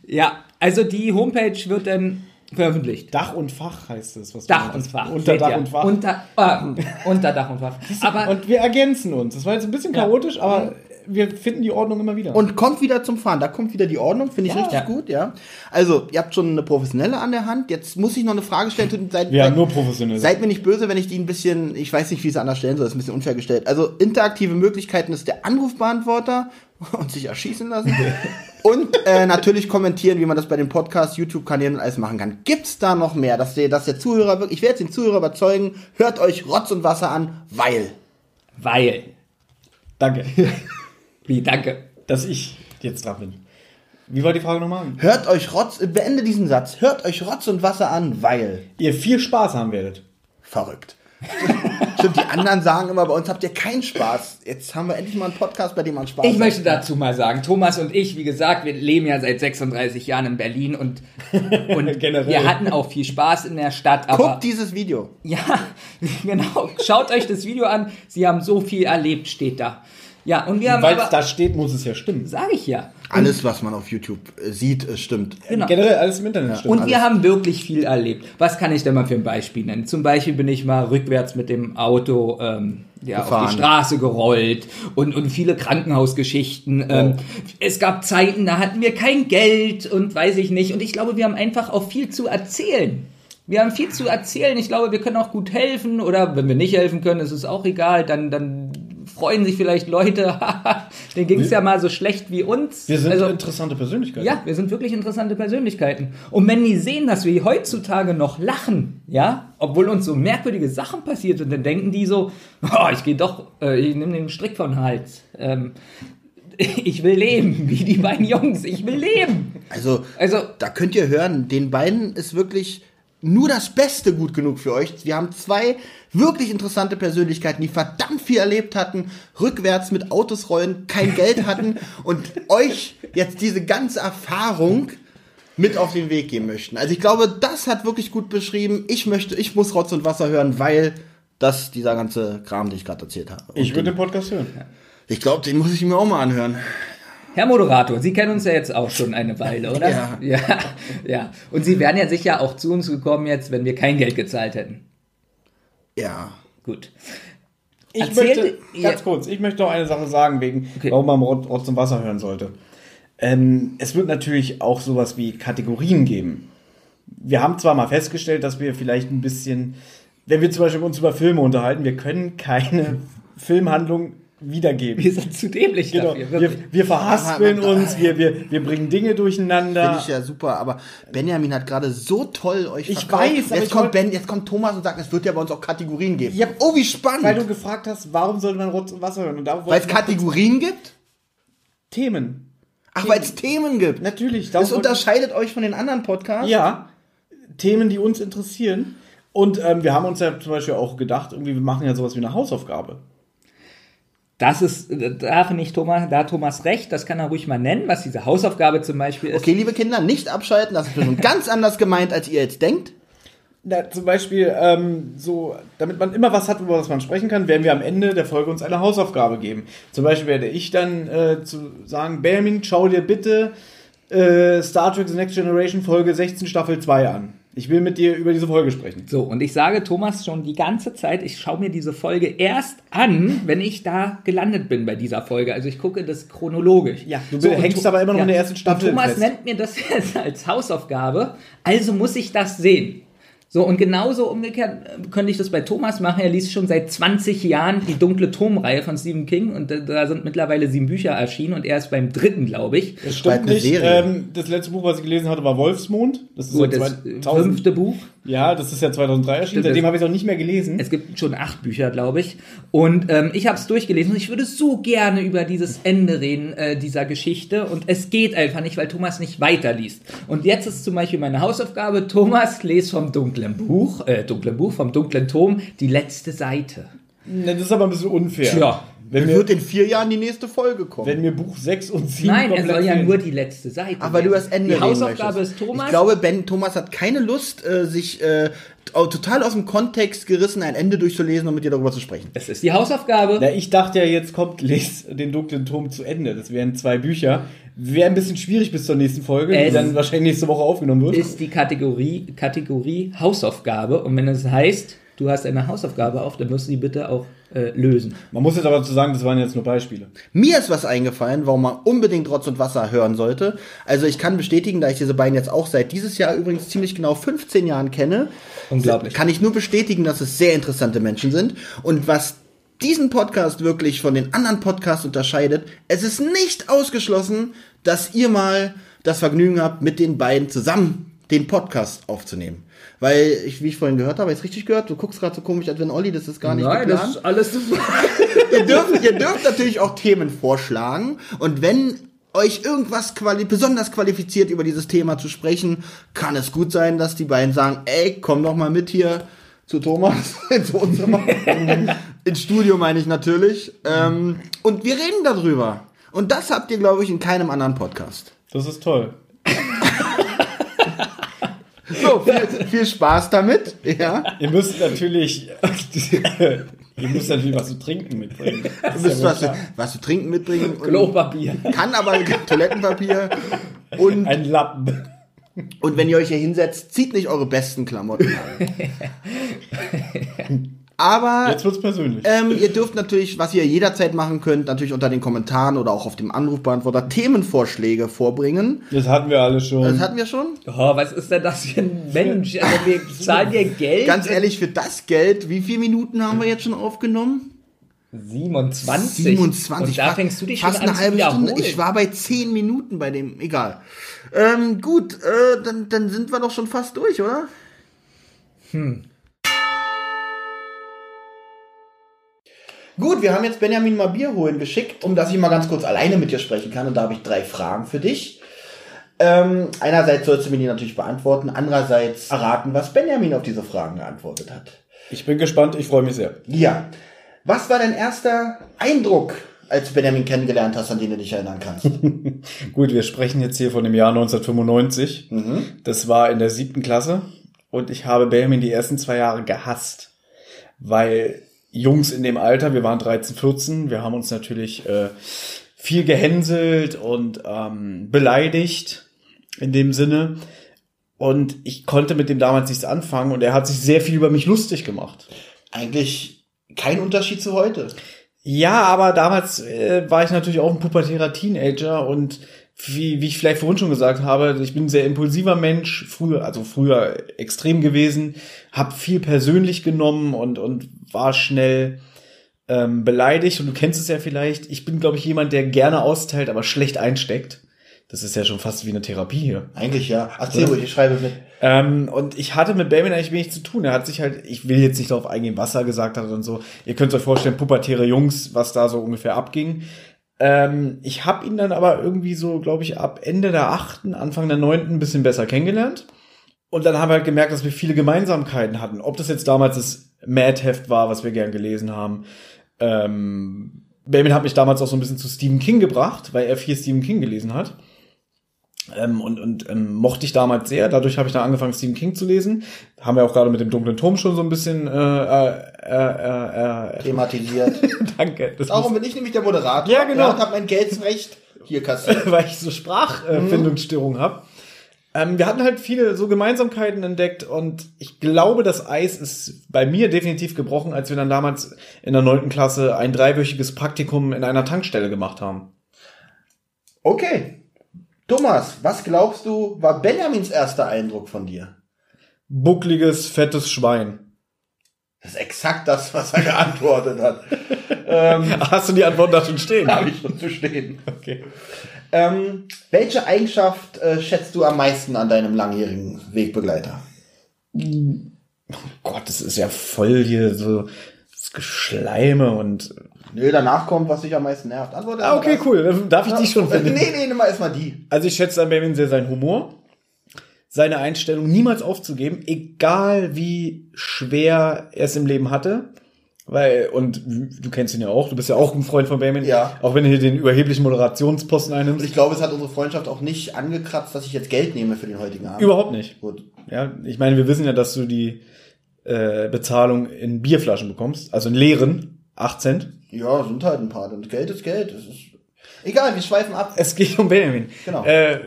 Ja, also die Homepage wird dann veröffentlicht. Dach und Fach heißt es. Was Dach und. Fach. Unter Dach ja. und Fach. Unter, äh, unter Dach und Fach. [laughs] Aber und wir ergänzen uns. Das war jetzt ein bisschen Ja. chaotisch, aber wir finden die Ordnung immer wieder. und kommt wieder zum Fahren. Da kommt wieder die Ordnung, finde ich Ja. richtig Ja. gut, ja. Also, ihr habt schon eine professionelle an der Hand. Jetzt muss ich noch eine Frage stellen. Seid, wir haben seid, nur professionelle. seid mir nicht böse, wenn ich die ein bisschen, ich weiß nicht, wie ich sie anders stellen soll, das ist ein bisschen unfair gestellt. Also, interaktive Möglichkeiten ist der Anrufbeantworter [laughs] und sich erschießen lassen. und äh, natürlich kommentieren, wie man das bei den Podcasts, YouTube-Kanälen und alles machen kann. Gibt's da noch mehr, dass der, dass der Zuhörer wirklich, ich werde jetzt den Zuhörer überzeugen, hört euch Rotz und Wasser an, weil. weil. Danke, [laughs] Wie, danke. dass ich jetzt dran bin. Wie war die Frage nochmal? Hört euch Rotz, beende diesen Satz, hört euch Rotz und Wasser an, weil Ihr viel Spaß haben werdet. verrückt. [laughs] Stimmt, die anderen sagen immer, bei uns habt ihr keinen Spaß. Jetzt haben wir endlich mal einen Podcast, bei dem man Spaß Ich hat. möchte dazu mal sagen, Thomas und ich, wie gesagt, wir leben ja seit 36 Jahren in Berlin und, [laughs] und wir hatten auch viel Spaß in der Stadt. Aber Guckt dieses Video. ja, [laughs] genau. Schaut euch das Video an. Sie haben so viel erlebt, steht da. Ja, und wir haben Weil es da steht, muss es ja stimmen. sage ich ja. Alles, was man auf YouTube äh, sieht, äh, stimmt. Genau. Generell alles im Internet stimmt. Und wir haben wirklich viel erlebt. Was kann ich denn mal für ein Beispiel nennen? Zum Beispiel bin ich mal rückwärts mit dem Auto ähm, ja, auf die Straße gerollt und, und viele Krankenhausgeschichten. Ähm, es gab Zeiten, da hatten wir kein Geld und weiß ich nicht. Und ich glaube, wir haben einfach auch viel zu erzählen. Wir haben viel zu erzählen. Ich glaube, wir können auch gut helfen oder wenn wir nicht helfen können, ist es auch egal. Dann, dann freuen sich vielleicht Leute. [laughs] Denen ging es ja mal so schlecht wie uns. wir sind Also- interessante Persönlichkeiten. ja, wir sind wirklich interessante Persönlichkeiten. Und wenn die sehen, dass wir heutzutage noch lachen, ja, obwohl uns so merkwürdige Sachen passiert sind, dann denken die so, [laughs] oh, ich gehe doch, äh, ich nehme den Strick von Hals. Ähm, [laughs] ich will leben, wie die beiden Jungs. Ich will leben. Also, Also, da könnt ihr hören, den beiden ist wirklich nur das Beste gut genug für euch. Wir haben zwei wirklich interessante Persönlichkeiten, die verdammt viel erlebt hatten, rückwärts mit Autos rollen, kein Geld hatten [laughs] und euch jetzt diese ganze Erfahrung mit auf den Weg geben möchten. Also ich glaube, das hat wirklich gut beschrieben. Ich möchte, ich muss Rotz und Wasser hören, weil das dieser ganze Kram, den ich gerade erzählt habe. Und Ich würde den Podcast hören. ich glaube, den muss ich mir auch mal anhören. Herr Moderator, Sie kennen uns ja jetzt auch schon eine Weile, oder? Ja. Ja, ja. Und Sie wären ja sicher auch zu uns gekommen jetzt, wenn wir kein Geld gezahlt hätten. Ja. Gut. Ich Erzählt- möchte, Ja. ganz kurz, ich möchte noch eine Sache sagen, wegen, Okay. warum man Rot, Rotz und Wasser hören sollte. Ähm, es wird natürlich auch sowas wie Kategorien geben. Wir haben zwar mal festgestellt, dass wir vielleicht ein bisschen, wenn wir zum Beispiel uns über Filme unterhalten, wir können keine Filmhandlung wiedergeben. Wir sind zu dämlich Genau. dafür. Wir, wirklich. wir verhaspeln Aber- uns, wir, wir, wir bringen Dinge durcheinander. Finde ich ja super, aber Benjamin hat gerade so toll euch Ich verkauft. weiß, aber jetzt ich kommt Ben, jetzt kommt Thomas und sagt, es wird ja bei uns auch Kategorien geben. Ja, oh, wie spannend! Weil du gefragt hast, warum sollte man Rotz und Wasser hören? Und da Weil es Kategorien gibt? Themen. Ach, weil es Themen gibt. Natürlich. Das unterscheidet euch von den anderen Podcasts? Ja, Themen, die uns interessieren. Und ähm, wir haben uns ja zum Beispiel auch gedacht, irgendwie, wir machen ja sowas wie eine Hausaufgabe. Das ist, da finde ich Thomas, da hat Thomas recht, das kann er ruhig mal nennen, was diese Hausaufgabe zum Beispiel ist. Okay, liebe Kinder, nicht abschalten, das ist schon ganz anders gemeint, als ihr jetzt denkt. Na, zum Beispiel, ähm, so, damit man immer was hat, über was man sprechen kann, werden wir am Ende der Folge uns eine Hausaufgabe geben. Zum Beispiel werde ich dann äh, zu sagen, Benjamin, schau dir bitte äh, Star Trek The Next Generation Folge 16 Staffel 2 an. Ich will mit dir über diese Folge sprechen. So, und ich sage Thomas schon die ganze Zeit, ich schaue mir diese Folge erst an, wenn ich da gelandet bin bei dieser Folge. Also ich gucke das chronologisch. Ja, du so, hängst aber immer noch in der ersten Staffel Thomas nennt mir das [laughs] jetzt als Hausaufgabe, also muss ich das sehen. So, und genauso umgekehrt äh, könnte ich das bei Thomas machen. Er liest schon seit 20 Jahren die dunkle Turmreihe von Stephen King und da, sind mittlerweile sieben Bücher erschienen und er ist beim dritten, glaube ich. Das stimmt nicht. Ähm, das letzte Buch, was ich gelesen hatte, war Wolfsmond. Das ist Gut, das 2000, fünfte Buch. Ja, das ist ja 2003 erschienen. Seitdem habe ich es auch nicht mehr gelesen. Es gibt schon acht Bücher, glaube ich. Und ähm, ich habe es durchgelesen und ich würde so gerne über dieses Ende reden äh, dieser Geschichte. Und es geht einfach nicht, weil Thomas nicht weiterliest. Und jetzt ist zum Beispiel meine Hausaufgabe, Thomas, les vom dunklen Buch, äh, dunklen Buch, vom dunklen Turm, die letzte Seite. Ne, Das ist aber ein bisschen unfair. Tja. Wenn Es mir, wird in vier Jahren die nächste Folge kommen. wenn mir Buch 6 und 7 Nein, er soll ja nur die letzte Seite. Aber du das Ende Die Hausaufgabe ist Thomas. Ich glaube, Ben Thomas hat keine Lust, äh, sich äh, total aus dem Kontext gerissen, ein Ende durchzulesen und mit dir darüber zu sprechen. es ist die Hausaufgabe. Na, ich dachte ja, jetzt kommt Les den dunklen Turm zu Ende. Das wären zwei Bücher. Wäre ein bisschen schwierig bis zur nächsten Folge, die Es dann wahrscheinlich nächste Woche aufgenommen wird. ist die Kategorie, Kategorie Hausaufgabe. Und wenn es heißt, du hast eine Hausaufgabe auf, dann musst du die bitte auch äh, lösen. Man muss jetzt aber dazu sagen, das waren jetzt nur Beispiele. Mir ist was eingefallen, warum man unbedingt Rotz und Wasser hören sollte. Also ich kann bestätigen, da ich diese beiden jetzt auch seit dieses Jahr übrigens ziemlich genau 15 Jahren kenne, Unglaublich. kann ich nur bestätigen, dass es sehr interessante Menschen sind. Und was diesen Podcast wirklich von den anderen Podcasts unterscheidet, es ist nicht ausgeschlossen, dass ihr mal das Vergnügen habt, mit den beiden zusammen den Podcast aufzunehmen. Weil ich, wie ich vorhin gehört habe, jetzt richtig gehört, du guckst gerade so komisch, als wenn Olli, das ist gar nicht geplant. ist alles [laughs] ihr, dürft, ihr dürft natürlich auch Themen vorschlagen. Und wenn euch irgendwas quali besonders qualifiziert über dieses Thema zu sprechen, kann es gut sein, dass die beiden sagen, ey, komm doch mal mit hier zu Thomas [laughs] ins Wohnzimmer. ins Studio meine ich natürlich. Ähm, und wir reden darüber. Und das habt ihr, glaube ich, in keinem anderen Podcast. Das ist toll. So, viel, viel Spaß damit. Ja. Ihr müsst natürlich, [laughs] ihr müsst natürlich was zu trinken mitbringen. Das Du müsst ja was, klar. was zu trinken mitbringen. Klopapier. kann aber Toilettenpapier. Und, Ein Lappen. und wenn ihr euch hier hinsetzt, zieht nicht eure besten Klamotten an. [laughs] Aber Jetzt wird's persönlich. ähm, [laughs] ihr dürft natürlich, was ihr jederzeit machen könnt, natürlich unter den Kommentaren oder auch auf dem Anrufbeantworter Themenvorschläge vorbringen. Das hatten wir alle schon. Das hatten wir schon. Oh, was ist denn das für ein Mensch? Also wir zahlen dir Geld. Ganz ehrlich, für das Geld, wie viele Minuten haben wir jetzt schon aufgenommen? 27. 27. Und da fängst du dich fast schon an eine halbe Stunde. Ich war bei 10 Minuten bei dem, egal. Ähm, gut, äh, dann, dann sind wir doch schon fast durch, oder? Hm. Gut, wir haben jetzt Benjamin mal Bier holen geschickt, um dass ich mal ganz kurz alleine mit dir sprechen kann. Und da habe ich drei Fragen für dich. Ähm, einerseits sollst du mir die natürlich beantworten, andererseits erraten, was Benjamin auf diese Fragen geantwortet hat. Ich bin gespannt, ich freue mich sehr. Ja. Was war dein erster Eindruck, als du Benjamin kennengelernt hast, an den du dich erinnern kannst? [laughs] Gut, wir sprechen jetzt hier von dem Jahr 1995. Das war in der siebten Klasse und ich habe Benjamin die ersten zwei Jahre gehasst, weil Jungs in dem Alter, wir waren 13, 14, wir haben uns natürlich äh, viel gehänselt und ähm, beleidigt in dem Sinne. Und ich konnte mit dem damals nichts anfangen und er hat sich sehr viel über mich lustig gemacht. Eigentlich kein Unterschied zu heute. Ja, aber damals äh, war ich natürlich auch ein pubertärer Teenager und wie, wie ich vielleicht vorhin schon gesagt habe, ich bin ein sehr impulsiver Mensch, früher, also früher extrem gewesen, habe viel persönlich genommen und, und war schnell ähm, beleidigt und du kennst es ja vielleicht. Ich bin, glaube ich, jemand, der gerne austeilt, aber schlecht einsteckt. Das ist ja schon fast wie eine Therapie hier. Eigentlich ja. Erzähl ruhig, ich schreibe mit. Ähm, und ich hatte mit Benjamin eigentlich wenig zu tun. Er hat sich halt, ich will jetzt nicht darauf eingehen, was er gesagt hat und so. Ihr könnt euch vorstellen, pubertäre Jungs, was da so ungefähr abging. Ähm, ich habe ihn dann aber irgendwie so, glaube ich, ab Ende der achten, Anfang der neunten ein bisschen besser kennengelernt. Und dann haben wir halt gemerkt, dass wir viele Gemeinsamkeiten hatten. Ob das jetzt damals das Mad-Heft war, was wir gern gelesen haben. Ähm, Benjamin hat mich damals auch so ein bisschen zu Stephen King gebracht, weil er viel Stephen King gelesen hat. Ähm, und und ähm, mochte ich damals sehr. Dadurch habe ich dann angefangen, Stephen King zu lesen. Haben wir auch gerade mit dem dunklen Turm schon so ein bisschen äh, äh, äh, äh, Thematisiert. [laughs] Danke. Darum bin ich nämlich der Moderator. Ja, genau. und hab mein Geldsrecht hier kassiert. [laughs] weil ich so Sprachfindungsstörungen habe. Ähm, wir hatten halt viele so Gemeinsamkeiten entdeckt und ich glaube, das Eis ist bei mir definitiv gebrochen, als wir dann damals in der neunten Klasse ein dreiwöchiges Praktikum in einer Tankstelle gemacht haben. Okay. Thomas, was glaubst du, war Benjamins erster Eindruck von dir? Buckliges, fettes Schwein. Das ist exakt das, was er [laughs] geantwortet hat. ähm, [laughs] Hast du die Antwort da schon stehen? Habe ich schon zu stehen. Okay. Ähm, welche Eigenschaft äh, schätzt du am meisten an deinem langjährigen Wegbegleiter? Gott, das ist ja voll hier so das Geschleime und. Nö, danach kommt, was dich am meisten nervt. Antworte Ah, okay, cool. Dann Darf ich die schon Nee, finden? nee, nimm mal erstmal die. Also ich schätze an Benjamin sehr seinen Humor, seine Einstellung, niemals aufzugeben, egal wie schwer er es im Leben hatte. Weil, und du kennst ihn ja auch, du bist ja auch ein Freund von Benjamin. Ja. Auch wenn du hier den überheblichen Moderationsposten Und einnimmst. ich glaube, es hat unsere Freundschaft auch nicht angekratzt, dass ich jetzt Geld nehme für den heutigen Abend. Überhaupt nicht. Gut. Ja, ich meine, wir wissen ja, dass du die äh, Bezahlung in Bierflaschen bekommst, also in leeren, 8 Cent. Ja, sind halt ein paar. Und Geld ist Geld. Das ist Egal, wir schweifen ab. Es geht um Benjamin. Genau. Äh,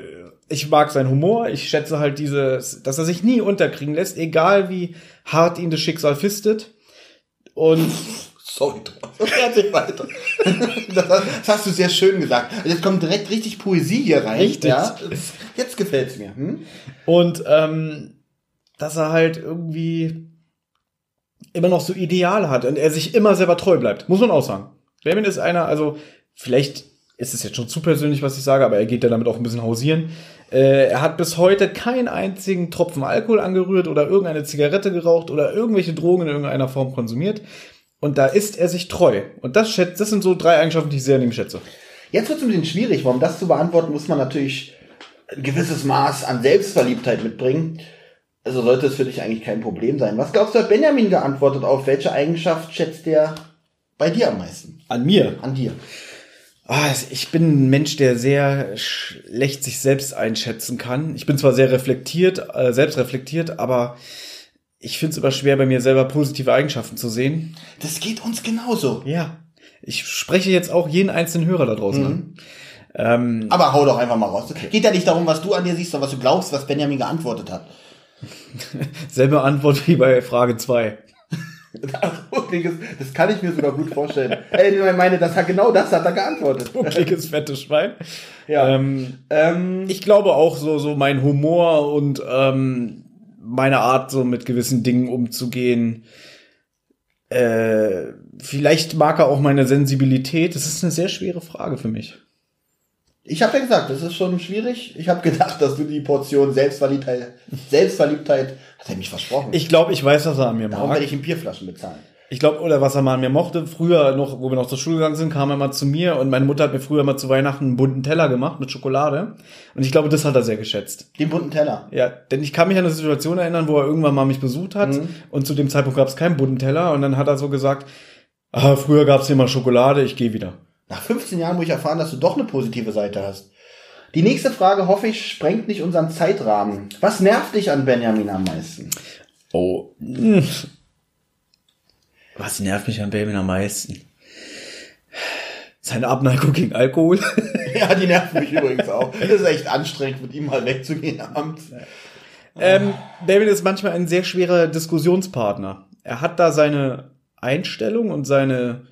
ich mag seinen Humor. Ich schätze halt dieses, dass er sich nie unterkriegen lässt, egal wie hart ihn das Schicksal fistet. Und Sorry. [laughs] Erzähl weiter. Das, hast- du sehr schön gesagt. Und Jetzt kommt direkt richtig Poesie hier rein. Richtig. Ja, jetzt, jetzt gefällt's mir. Hm? Und ähm, dass er halt irgendwie immer noch so Ideale hat und er sich immer selber treu bleibt, muss man auch sagen. Benjamin ist einer, also vielleicht ist es jetzt schon zu persönlich, was ich sage, aber er geht ja damit auch ein bisschen hausieren. Äh, er hat bis heute keinen einzigen Tropfen Alkohol angerührt oder irgendeine Zigarette geraucht oder irgendwelche Drogen in irgendeiner Form konsumiert. Und da ist er sich treu. Und das, schätzt, das sind so drei Eigenschaften, die ich sehr an ihm schätze. Jetzt wird es ein bisschen schwierig, um das zu beantworten, muss man natürlich ein gewisses Maß an Selbstverliebtheit mitbringen. Also sollte es für dich eigentlich kein Problem sein. Was glaubst du, hat Benjamin geantwortet auf? Welche Eigenschaft schätzt der bei dir am meisten? An mir. An dir. Ah, ich bin ein Mensch, der sehr schlecht sich selbst einschätzen kann. Ich bin zwar sehr reflektiert, äh, selbst reflektiert, aber ich finde es immer schwer, bei mir selber positive Eigenschaften zu sehen. Das geht uns genauso. Ja. Ich spreche jetzt auch jeden einzelnen Hörer da draußen an. Ähm, Aber hau doch einfach mal raus. Geht ja nicht darum, was du an dir siehst, sondern was du glaubst, was Benjamin geantwortet hat. [laughs] selbe Antwort wie bei Frage 2. Das kann ich mir sogar gut vorstellen. Ey, ich meine, das hat genau das hat er geantwortet. Buckliges, fettes Schwein. Ja. Ähm, Ähm, ich glaube auch so, so mein Humor und ähm, meine Art, so mit gewissen Dingen umzugehen. Äh, vielleicht mag er auch meine Sensibilität. Das ist eine sehr schwere Frage für mich. Ich habe ja gesagt, das ist schon schwierig. Ich habe gedacht, dass du die Portion Selbstverliebtheit, Selbstverliebtheit, hat er mich versprochen. Ich glaube, ich weiß, was er an mir Darum mag. werde ich in Bierflaschen bezahlen. Ich glaube, oder was er mal an mir mochte, früher noch, wo wir noch zur Schule gegangen sind, kam er mal zu mir und meine Mutter hat mir früher mal zu Weihnachten einen bunten Teller gemacht mit Schokolade. Und ich glaube, das hat er sehr geschätzt. Den bunten Teller. Ja, denn ich kann mich an eine Situation erinnern, wo er irgendwann mal mich besucht hat und zu dem Zeitpunkt gab es keinen bunten Teller und dann hat er so gesagt, ah, früher gab es hier mal Schokolade, ich gehe wieder. Nach 15 Jahren muss ich erfahren, dass du doch eine positive Seite hast. Die nächste Frage, hoffe ich, sprengt nicht unseren Zeitrahmen. Was nervt dich an Benjamin am meisten? Oh. Was nervt mich an Benjamin am meisten? Seine Abneigung gegen Alkohol. [laughs] Ja, die nervt mich übrigens auch. Das ist echt anstrengend, mit ihm mal wegzugehen abends. Ähm, David ist manchmal ein sehr schwerer Diskussionspartner. Er hat da seine Einstellung und seine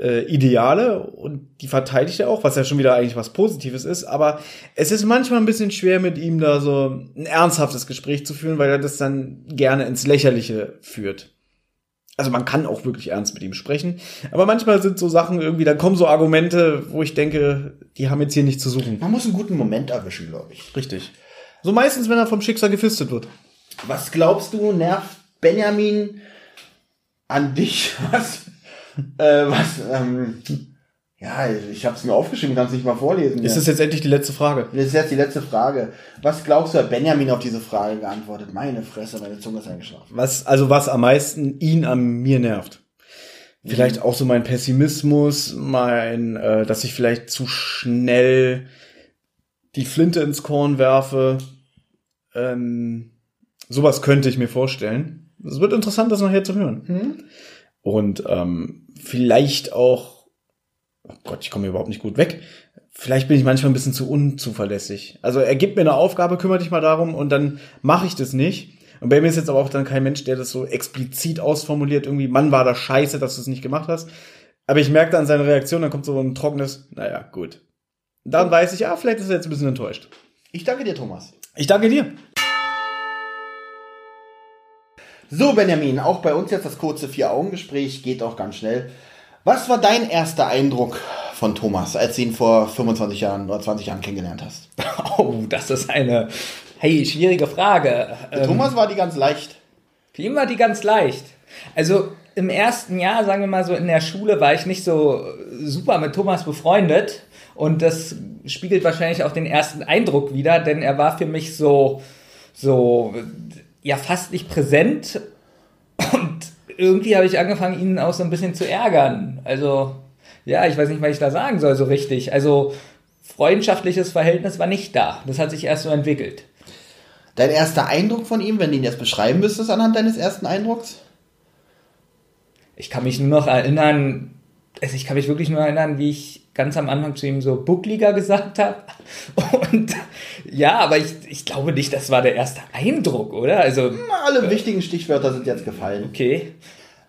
äh, Ideale und die verteidigt er auch, was ja schon wieder eigentlich was Positives ist. Aber es ist manchmal ein bisschen schwer, mit ihm da so ein ernsthaftes Gespräch zu führen, weil er das dann gerne ins Lächerliche führt. Also man kann auch wirklich ernst mit ihm sprechen. Aber manchmal sind so Sachen irgendwie, dann kommen so Argumente, wo ich denke, die haben jetzt hier nichts zu suchen. Man muss einen guten Moment erwischen, glaube ich. Richtig. So meistens, wenn er vom Schicksal gefistet wird. Was glaubst du, nervt Benjamin an dich? [laughs] Was? Äh, was? Ähm, ja, ich habe es mir aufgeschrieben, kannst nicht mal vorlesen. Ist das jetzt endlich die letzte Frage? Das ist jetzt die letzte Frage. Was glaubst du, hat Benjamin auf diese Frage geantwortet? Meine Fresse, meine Zunge ist eingeschlafen. Was, also was am meisten ihn an mir nervt. Vielleicht auch so mein Pessimismus, mein, äh, dass ich vielleicht zu schnell die Flinte ins Korn werfe. Ähm, sowas könnte ich mir vorstellen. Es wird interessant, das nachher zu hören. Und ähm, vielleicht auch, oh Gott, ich komme hier überhaupt nicht gut weg. Vielleicht bin ich manchmal ein bisschen zu unzuverlässig. Also er gibt mir eine Aufgabe, kümmere dich mal darum und dann mache ich das nicht. Und bei mir ist jetzt aber auch dann kein Mensch, der das so explizit ausformuliert, irgendwie, Mann, war das scheiße, dass du es nicht gemacht hast. Aber ich merke dann seine Reaktion, dann kommt so ein trockenes, naja, gut. Dann weiß ich, ah, vielleicht ist er jetzt ein bisschen enttäuscht. Ich danke dir, Thomas. Ich danke dir. So, Benjamin, auch bei uns jetzt das kurze Vier-Augen-Gespräch geht auch ganz schnell. Was war dein erster Eindruck von Thomas, als du ihn vor 25 Jahren oder 20 Jahren kennengelernt hast? [laughs] Oh, das ist eine, hey, schwierige Frage. Für Ähm, Thomas war die ganz leicht. Für ihn war die ganz leicht. Also im ersten Jahr, sagen wir mal so in der Schule, war ich nicht so super mit Thomas befreundet. Und das spiegelt wahrscheinlich auch den ersten Eindruck wieder, denn er war für mich so, so, ja, fast nicht präsent. Und irgendwie habe ich angefangen, ihn auch so ein bisschen zu ärgern. Also, ja, ich weiß nicht, was ich da sagen soll so richtig. Also, freundschaftliches Verhältnis war nicht da. Das hat sich erst so entwickelt. Dein erster Eindruck von ihm, wenn du ihn jetzt beschreiben müsstest anhand deines ersten Eindrucks? Ich kann mich nur noch erinnern, also ich kann mich wirklich nur erinnern, wie ich ganz am Anfang zu ihm so Buckliger gesagt habe. Und ja, aber ich, ich glaube nicht, das war der erste Eindruck, oder? Also, Alle wichtigen Stichwörter sind jetzt gefallen. okay.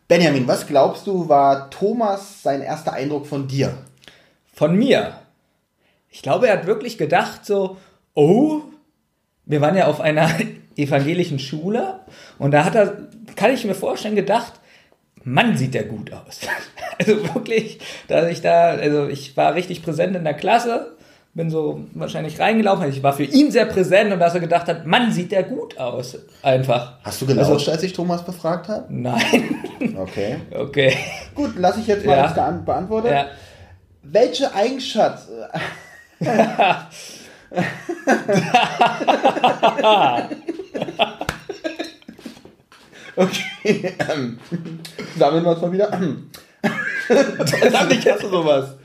Benjamin, was glaubst du, war Thomas sein erster Eindruck von dir? Von mir. Ich glaube, er hat wirklich gedacht so, oh, wir waren ja auf einer [laughs] evangelischen Schule und da hat er, kann ich mir vorstellen, gedacht, Mann, sieht der gut aus. [laughs] Also wirklich, dass ich da, also ich war richtig präsent in der Klasse, bin so wahrscheinlich reingelaufen, also ich war für ihn sehr präsent und dass er gedacht hat, Mann, sieht der gut aus. Einfach. Hast du gelauscht, als ich Thomas befragt habe? Nein. [laughs] Okay. Okay. Gut, lasse ich jetzt mal Ja. das beantworten. Ja. welche Eigenschaft. [laughs] okay, ähm, sammeln wir uns mal wieder. Verdammt, ich hasse sowas.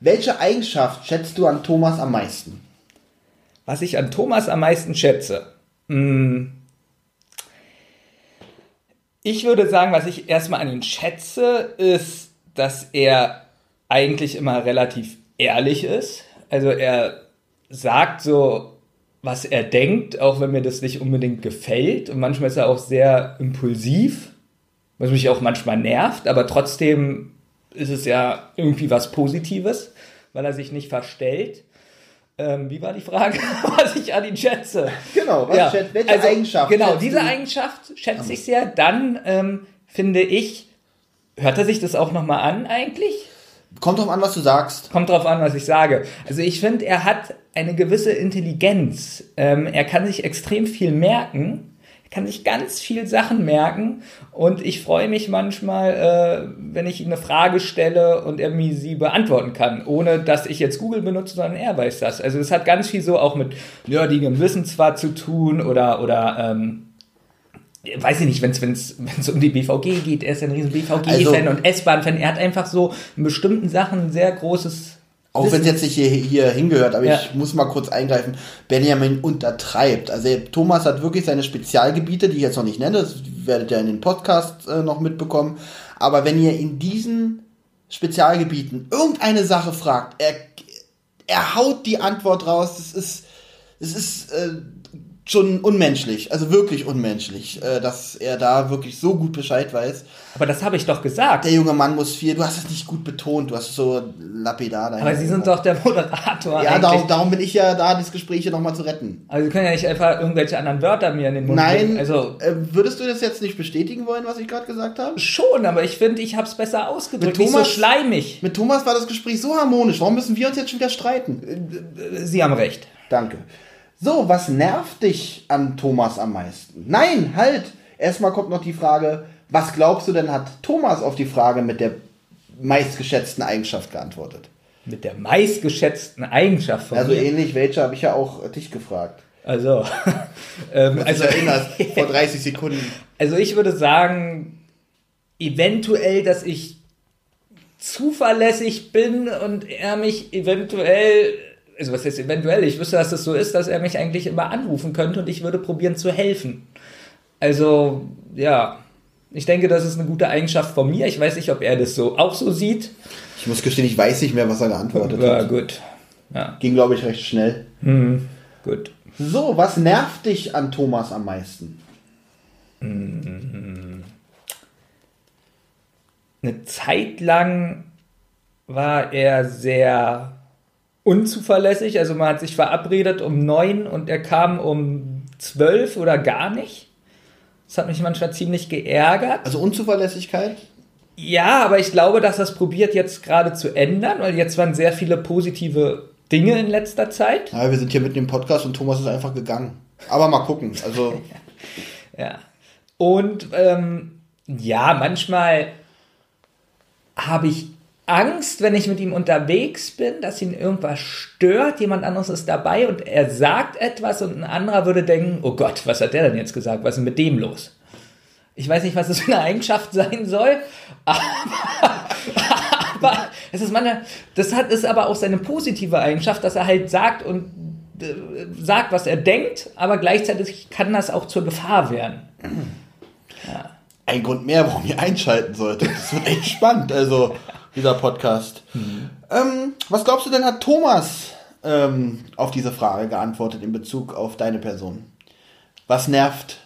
Welche Eigenschaft schätzt du an Thomas am meisten? Was ich an Thomas am meisten schätze. Hm. Ich würde sagen, was ich erstmal an ihm schätze, ist, dass er eigentlich immer relativ ehrlich ist. Also er sagt so, was er denkt, auch wenn mir das nicht unbedingt gefällt. Und manchmal ist er auch sehr impulsiv, was mich auch manchmal nervt, aber trotzdem ist es ja irgendwie was Positives, weil er sich nicht verstellt. Ähm, wie war die Frage, [laughs] was ich an ihn schätze? Genau, was Ja, schätzt, welche also, Eigenschaft? Genau, diese du- Eigenschaft schätze ich sehr. Dann ähm, finde ich, hört er sich das auch nochmal an eigentlich? Kommt drauf an, was du sagst. Kommt drauf an, was ich sage. Also ich finde, er hat eine gewisse Intelligenz. Ähm, er kann sich extrem viel merken. Kann sich ganz viel Sachen merken. Und ich freue mich manchmal, äh, wenn ich ihm eine Frage stelle und er mir sie beantworten kann, ohne dass ich jetzt Google benutze, sondern er weiß das. Also es hat ganz viel so auch mit nerdigem Wissen zwar zu tun oder, oder ähm, weiß ich nicht, wenn es um die BVG geht, er ist ein riesen BVG-Fan Also- und S-Bahn-Fan. Er hat einfach so in bestimmten Sachen ein sehr großes Auch wenn es jetzt nicht hier, hier hingehört, aber Ja. ich muss mal kurz eingreifen. Benjamin untertreibt. Also Thomas hat wirklich seine Spezialgebiete, die ich jetzt noch nicht nenne, das werdet ihr in den Podcast äh, noch mitbekommen. Aber wenn ihr in diesen Spezialgebieten irgendeine Sache fragt, er, er haut die Antwort raus. Das ist, es ist äh, schon unmenschlich, also wirklich unmenschlich, äh, dass er da wirklich so gut Bescheid weiß. Aber das habe ich doch gesagt. Der junge Mann muss viel, du hast es nicht gut betont, du hast es so lapidar dahin Aber Sie sind doch der Moderator. ja, darum, darum bin ich ja da, das Gespräch hier nochmal zu retten. Also Sie können ja nicht einfach irgendwelche anderen Wörter mir in den Mund Nein, legen. Also äh, würdest du das jetzt nicht bestätigen wollen, was ich gerade gesagt habe? schon, aber ich finde, ich habe es besser ausgedrückt. Mit Nicht so Thomas- schleimig. Mit Thomas war das Gespräch so harmonisch. Warum müssen wir uns jetzt schon wieder streiten? Sie haben recht. Danke. So, was nervt dich an Thomas am meisten? Nein, halt! Erstmal kommt noch die Frage, was glaubst du denn, hat Thomas auf die Frage mit der meistgeschätzten Eigenschaft geantwortet? Mit der meistgeschätzten Eigenschaft von Also mir. ähnlich, welche habe ich ja auch dich gefragt. Also, [laughs] ähm, Also also, erinnerst, [laughs] vor 30 Sekunden. also ich würde sagen, eventuell, dass ich zuverlässig bin und er mich eventuell, also was heißt eventuell, ich wüsste, dass es so ist, dass er mich eigentlich immer anrufen könnte und ich würde probieren zu helfen. Also, ja, ich denke, das ist eine gute Eigenschaft von mir. Ich weiß nicht, ob er das so auch so sieht. Ich muss gestehen, ich weiß nicht mehr, was er geantwortet Ja, hat. gut. Ja, Ging, glaube ich, recht schnell. gut. So, was nervt dich an Thomas am meisten? Eine Zeit lang war er sehr unzuverlässig. Also man hat sich verabredet um neun und er kam um zwölf oder gar nicht. Das hat mich manchmal ziemlich geärgert. Also Unzuverlässigkeit? Ja, aber ich glaube, dass das probiert jetzt gerade zu ändern, weil jetzt waren sehr viele positive Dinge in letzter Zeit. Ja, wir sind hier mitten im Podcast und Thomas ist einfach gegangen. Aber mal gucken. Also, [laughs] Ja. Und ähm, ja, manchmal habe ich Angst, wenn ich mit ihm unterwegs bin, dass ihn irgendwas stört, jemand anderes ist dabei und er sagt etwas und ein anderer würde denken, oh Gott, was hat der denn jetzt gesagt? Was ist denn mit dem los? Ich weiß nicht, was das für eine Eigenschaft sein soll, [laughs] aber, aber es ist meine, das hat ist aber auch seine positive Eigenschaft, dass er halt sagt und äh, sagt, was er denkt, aber gleichzeitig kann das auch zur Gefahr werden. ein Grund mehr, warum ihr einschalten solltet. Das wird echt spannend, also [laughs] dieser Podcast. Ähm, was glaubst du denn, hat Thomas ähm, auf diese Frage geantwortet in Bezug auf deine Person? Was nervt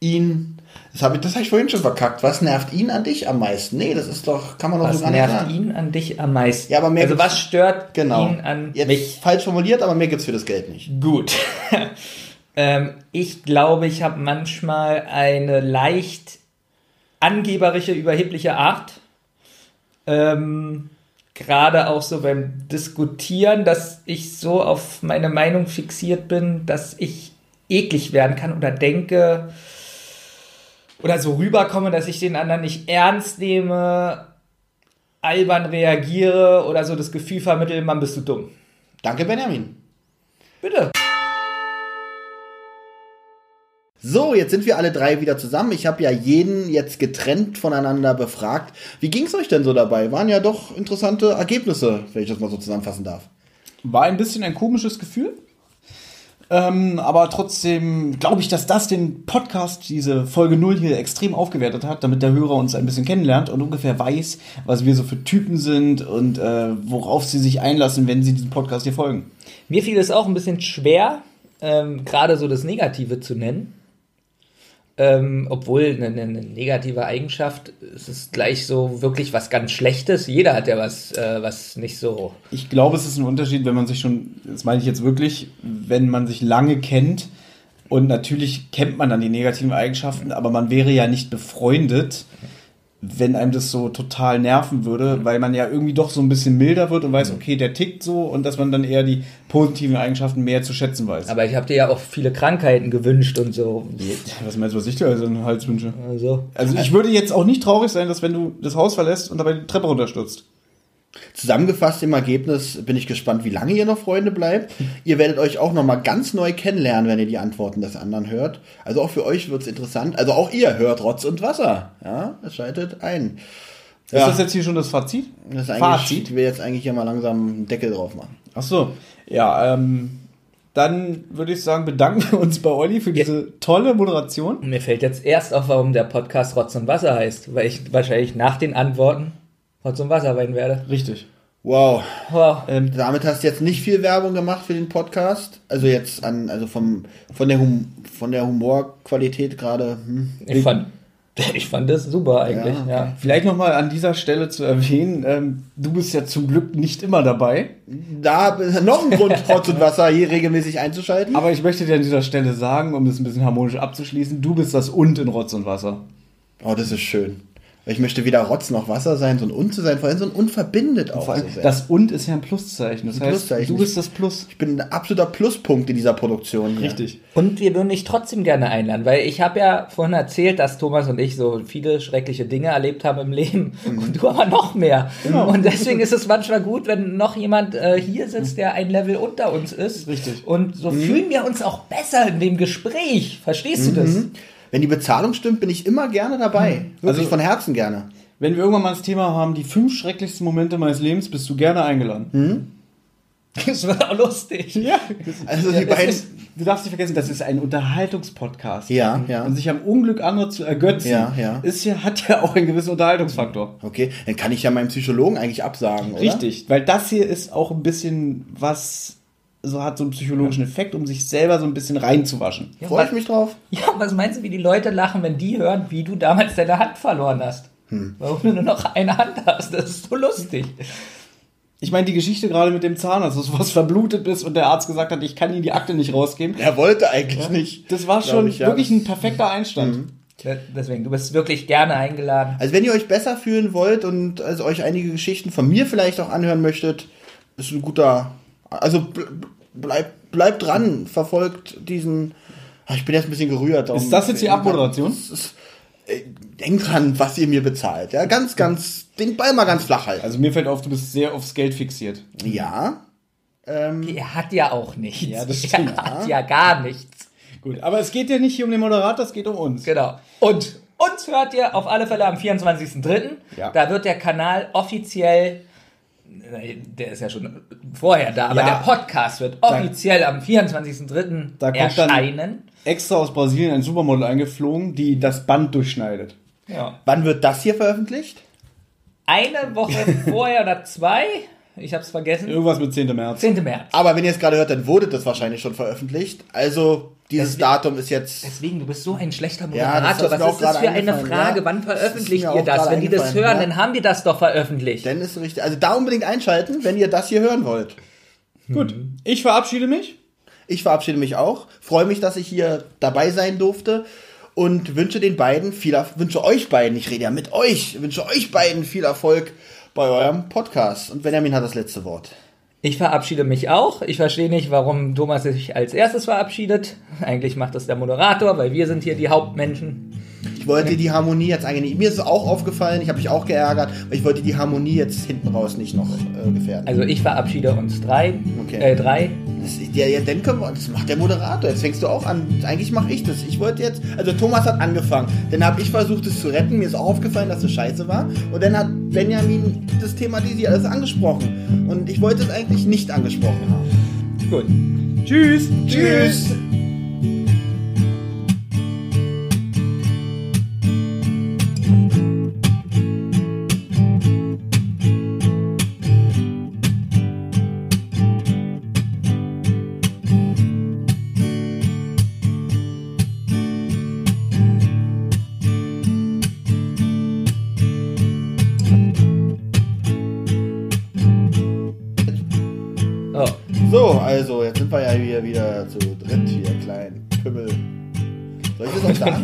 ihn? Das habe ich, das hab ich vorhin schon verkackt. Was nervt ihn an dich am meisten? Nee, das ist doch, kann man doch Was so gar nicht nervt sagen. ihn an dich am meisten? Ja, aber mehr also was stört Genau. ihn an Jetzt mich? falsch formuliert, aber mehr gibt's für das Geld nicht. Gut. [laughs] ähm, ich glaube, ich habe manchmal eine leicht angeberische, überhebliche Art. Ähm, Gerade auch so beim Diskutieren, dass ich so auf meine Meinung fixiert bin, dass ich eklig werden kann oder denke oder so rüberkomme, dass ich den anderen nicht ernst nehme albern reagiere oder so das Gefühl vermittle, man bist du dumm. Danke, Benjamin. Bitte. So, jetzt sind wir alle drei wieder zusammen. Ich habe ja jeden jetzt getrennt voneinander befragt. Wie ging es euch denn so dabei? Waren ja doch interessante Ergebnisse, wenn ich das mal so zusammenfassen darf. War ein bisschen ein komisches Gefühl. Ähm, aber trotzdem glaube ich, dass das den Podcast, diese Folge 0 hier extrem aufgewertet hat, damit der Hörer uns ein bisschen kennenlernt und ungefähr weiß, was wir so für Typen sind und äh, worauf sie sich einlassen, wenn sie diesem Podcast hier folgen. Mir fiel es auch ein bisschen schwer, ähm, gerade so das Negative zu nennen. Ähm, obwohl eine, eine negative Eigenschaft, es ist gleich so wirklich was ganz Schlechtes. Jeder hat ja was, äh, was nicht so. Ich glaube, es ist ein Unterschied, wenn man sich schon, das meine ich jetzt wirklich, wenn man sich lange kennt und natürlich kennt man dann die negativen Eigenschaften, aber man wäre ja nicht befreundet, wenn einem das so total nerven würde, weil man ja irgendwie doch so ein bisschen milder wird und weiß, okay, der tickt so und dass man dann eher die positiven Eigenschaften mehr zu schätzen weiß. Aber ich habe dir ja auch viele Krankheiten gewünscht und so. Was meinst du, was ich dir also in den Hals wünsche? Also. Also ich würde jetzt auch nicht traurig sein, dass wenn du das Haus verlässt und dabei die Treppe runterstürzt. Zusammengefasst im Ergebnis bin ich gespannt, wie lange ihr noch Freunde bleibt. Ihr werdet euch auch noch mal ganz neu kennenlernen, wenn ihr die Antworten des anderen hört. Also auch für euch wird's interessant. Also auch ihr hört Rotz und Wasser. Ja, es schaltet ein. Ist das jetzt hier schon das Fazit? Das ist Fazit? Ich will jetzt eigentlich hier mal langsam einen Deckel drauf machen. Ach so. Ja, ähm, dann würde ich sagen, bedanken wir uns bei Olli für diese tolle Moderation. Mir fällt jetzt erst auf, warum der Podcast Rotz und Wasser heißt, weil ich wahrscheinlich nach den Antworten Rotz und Wasser weinen werde. Richtig. Wow. Wow. Ähm, Damit hast du jetzt nicht viel Werbung gemacht für den Podcast. Also jetzt an, also vom, von der, hum, von der Humorqualität gerade. Hm. Ich fand, [laughs] ich fand das super eigentlich. Ja, Ja, Vielleicht nochmal an dieser Stelle zu erwähnen, ähm, du bist ja zum Glück nicht immer dabei, Da ist noch ein Grund, Rotz und Wasser hier regelmäßig einzuschalten. aber ich möchte dir an dieser Stelle sagen, um das ein bisschen harmonisch abzuschließen, du bist das Und in Rotz und Wasser. Oh, das ist schön. Ich möchte weder Rotz noch Wasser sein, so ein Und zu sein, vor allem so ein Und verbindet auch Vor allem, so das Und ist ja ein Pluszeichen. Das Ein heißt, Pluszeichen. du bist das Plus. ich bin ein absoluter Pluspunkt in dieser Produktion. Hier. Richtig. Und wir würden dich trotzdem gerne einladen, weil ich habe ja vorhin erzählt, dass Thomas und ich so viele schreckliche Dinge erlebt haben im Leben [laughs] und du aber noch mehr. Und deswegen ist es manchmal gut, wenn noch jemand äh, hier sitzt, der ein Level unter uns ist. Richtig. Und so fühlen wir uns auch besser in dem Gespräch. Verstehst du das? Wenn die Bezahlung stimmt, bin ich immer gerne dabei. Wirklich Also- von Herzen gerne. Wenn wir irgendwann mal das Thema haben, die fünf schrecklichsten Momente meines Lebens, bist du gerne eingeladen. [laughs] Das wird auch lustig. Ja. Also die Es beiden. ist, du darfst nicht vergessen, das ist ein Unterhaltungspodcast. Ja, ja. Und sich am Unglück anderer zu ergötzen, Ja, ja. Ist ja, hat ja auch einen gewissen Unterhaltungsfaktor. Okay, dann kann ich ja meinem Psychologen eigentlich absagen, oder? Richtig, weil das hier ist auch ein bisschen was, so hat so einen psychologischen Effekt, um sich selber so ein bisschen reinzuwaschen. Freue ich mich drauf. Ja, was meinst du, wie die Leute lachen, wenn die hören, wie du damals deine Hand verloren hast? Warum du nur noch eine Hand hast? Das ist so lustig. Ich meine, die Geschichte gerade mit dem Zahnarzt, dass du was verblutet bist und der Arzt gesagt hat, ich kann Ihnen die Akte nicht rausgeben. Er wollte eigentlich nicht. Das war schon ich, ja. wirklich ein perfekter Einstand. Deswegen, du bist wirklich gerne eingeladen. Also wenn ihr euch besser fühlen wollt und also euch einige Geschichten von mir vielleicht auch anhören möchtet, ist ein guter. Also ble- bleibt bleibt dran, verfolgt diesen. Ich bin jetzt ein bisschen gerührt. Ist das jetzt die Abmoderation? Äh, Denkt dran, was ihr mir bezahlt. Ja, ganz, ganz, den Ball mal ganz flach halten. Also mir fällt auf, du bist sehr aufs Geld fixiert. Ja. Ähm, Er hat ja auch nichts. Ja, das [laughs] er stimmt. hat ja gar nichts. Gut, aber es geht ja nicht hier um den Moderator, es geht um uns. Genau. Und uns hört ihr auf alle Fälle am 24.03. Ja. Da wird der Kanal offiziell, der ist ja schon vorher da, aber Ja. der Podcast wird offiziell am 24.03. Da kommt dann- erscheinen. Extra aus Brasilien ein Supermodel eingeflogen, die das Band durchschneidet. Ja. wann wird das hier veröffentlicht? Eine Woche [laughs] vorher oder zwei, ich hab's vergessen, Irgendwas mit 10. März. 10. März. Aber wenn ihr es gerade hört, dann wurde das wahrscheinlich schon veröffentlicht. Also dieses Deswegen- Datum ist jetzt. Deswegen, du bist so ein schlechter Ja, das Moderator. auch Was ist das für eine Frage? ja. Wann veröffentlicht ihr das? Wenn die das hören, ja. dann haben die das doch veröffentlicht. Dann ist richtig. Also da unbedingt einschalten, wenn ihr das hier hören wollt. Gut, ich verabschiede mich. Ich verabschiede mich auch. Freue mich, dass ich hier dabei sein durfte und wünsche den beiden viel wünsche euch beiden, ich rede ja mit euch, wünsche euch beiden viel Erfolg bei eurem Podcast. Und Benjamin hat das letzte Wort. Ich verabschiede mich auch. Ich verstehe nicht, warum Thomas sich als erstes verabschiedet. Eigentlich macht das der Moderator, weil wir sind hier die Hauptmenschen. Ich wollte die Harmonie jetzt eigentlich nicht. Mir ist es auch aufgefallen, ich habe mich auch geärgert, aber ich wollte die Harmonie jetzt hinten raus nicht noch äh, gefährden. Also ich verabschiede uns drei. Okay. Äh, drei. Das, ja, ja, dann können wir, das macht der Moderator. Jetzt fängst du auch an. Eigentlich mache ich das. Ich wollte jetzt, also Thomas hat angefangen. Dann habe ich versucht, es zu retten. Mir ist auch aufgefallen, dass es scheiße war. Und dann hat Benjamin das thematisiert, alles angesprochen. Und ich wollte es eigentlich nicht angesprochen haben. Gut. Tschüss. Tschüss. Oh.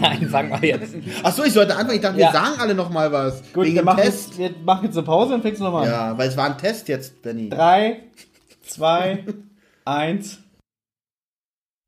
Nein, [laughs] sagen wir jetzt. Achso, ich sollte anfangen. Ich dachte, Ja. wir sagen alle noch mal was. Gut, Wegen wir machen, Test. jetzt, wir machen jetzt eine Pause und fängst nochmal an. Ja, weil es war ein Test jetzt, Benny. Drei, zwei, [laughs] eins.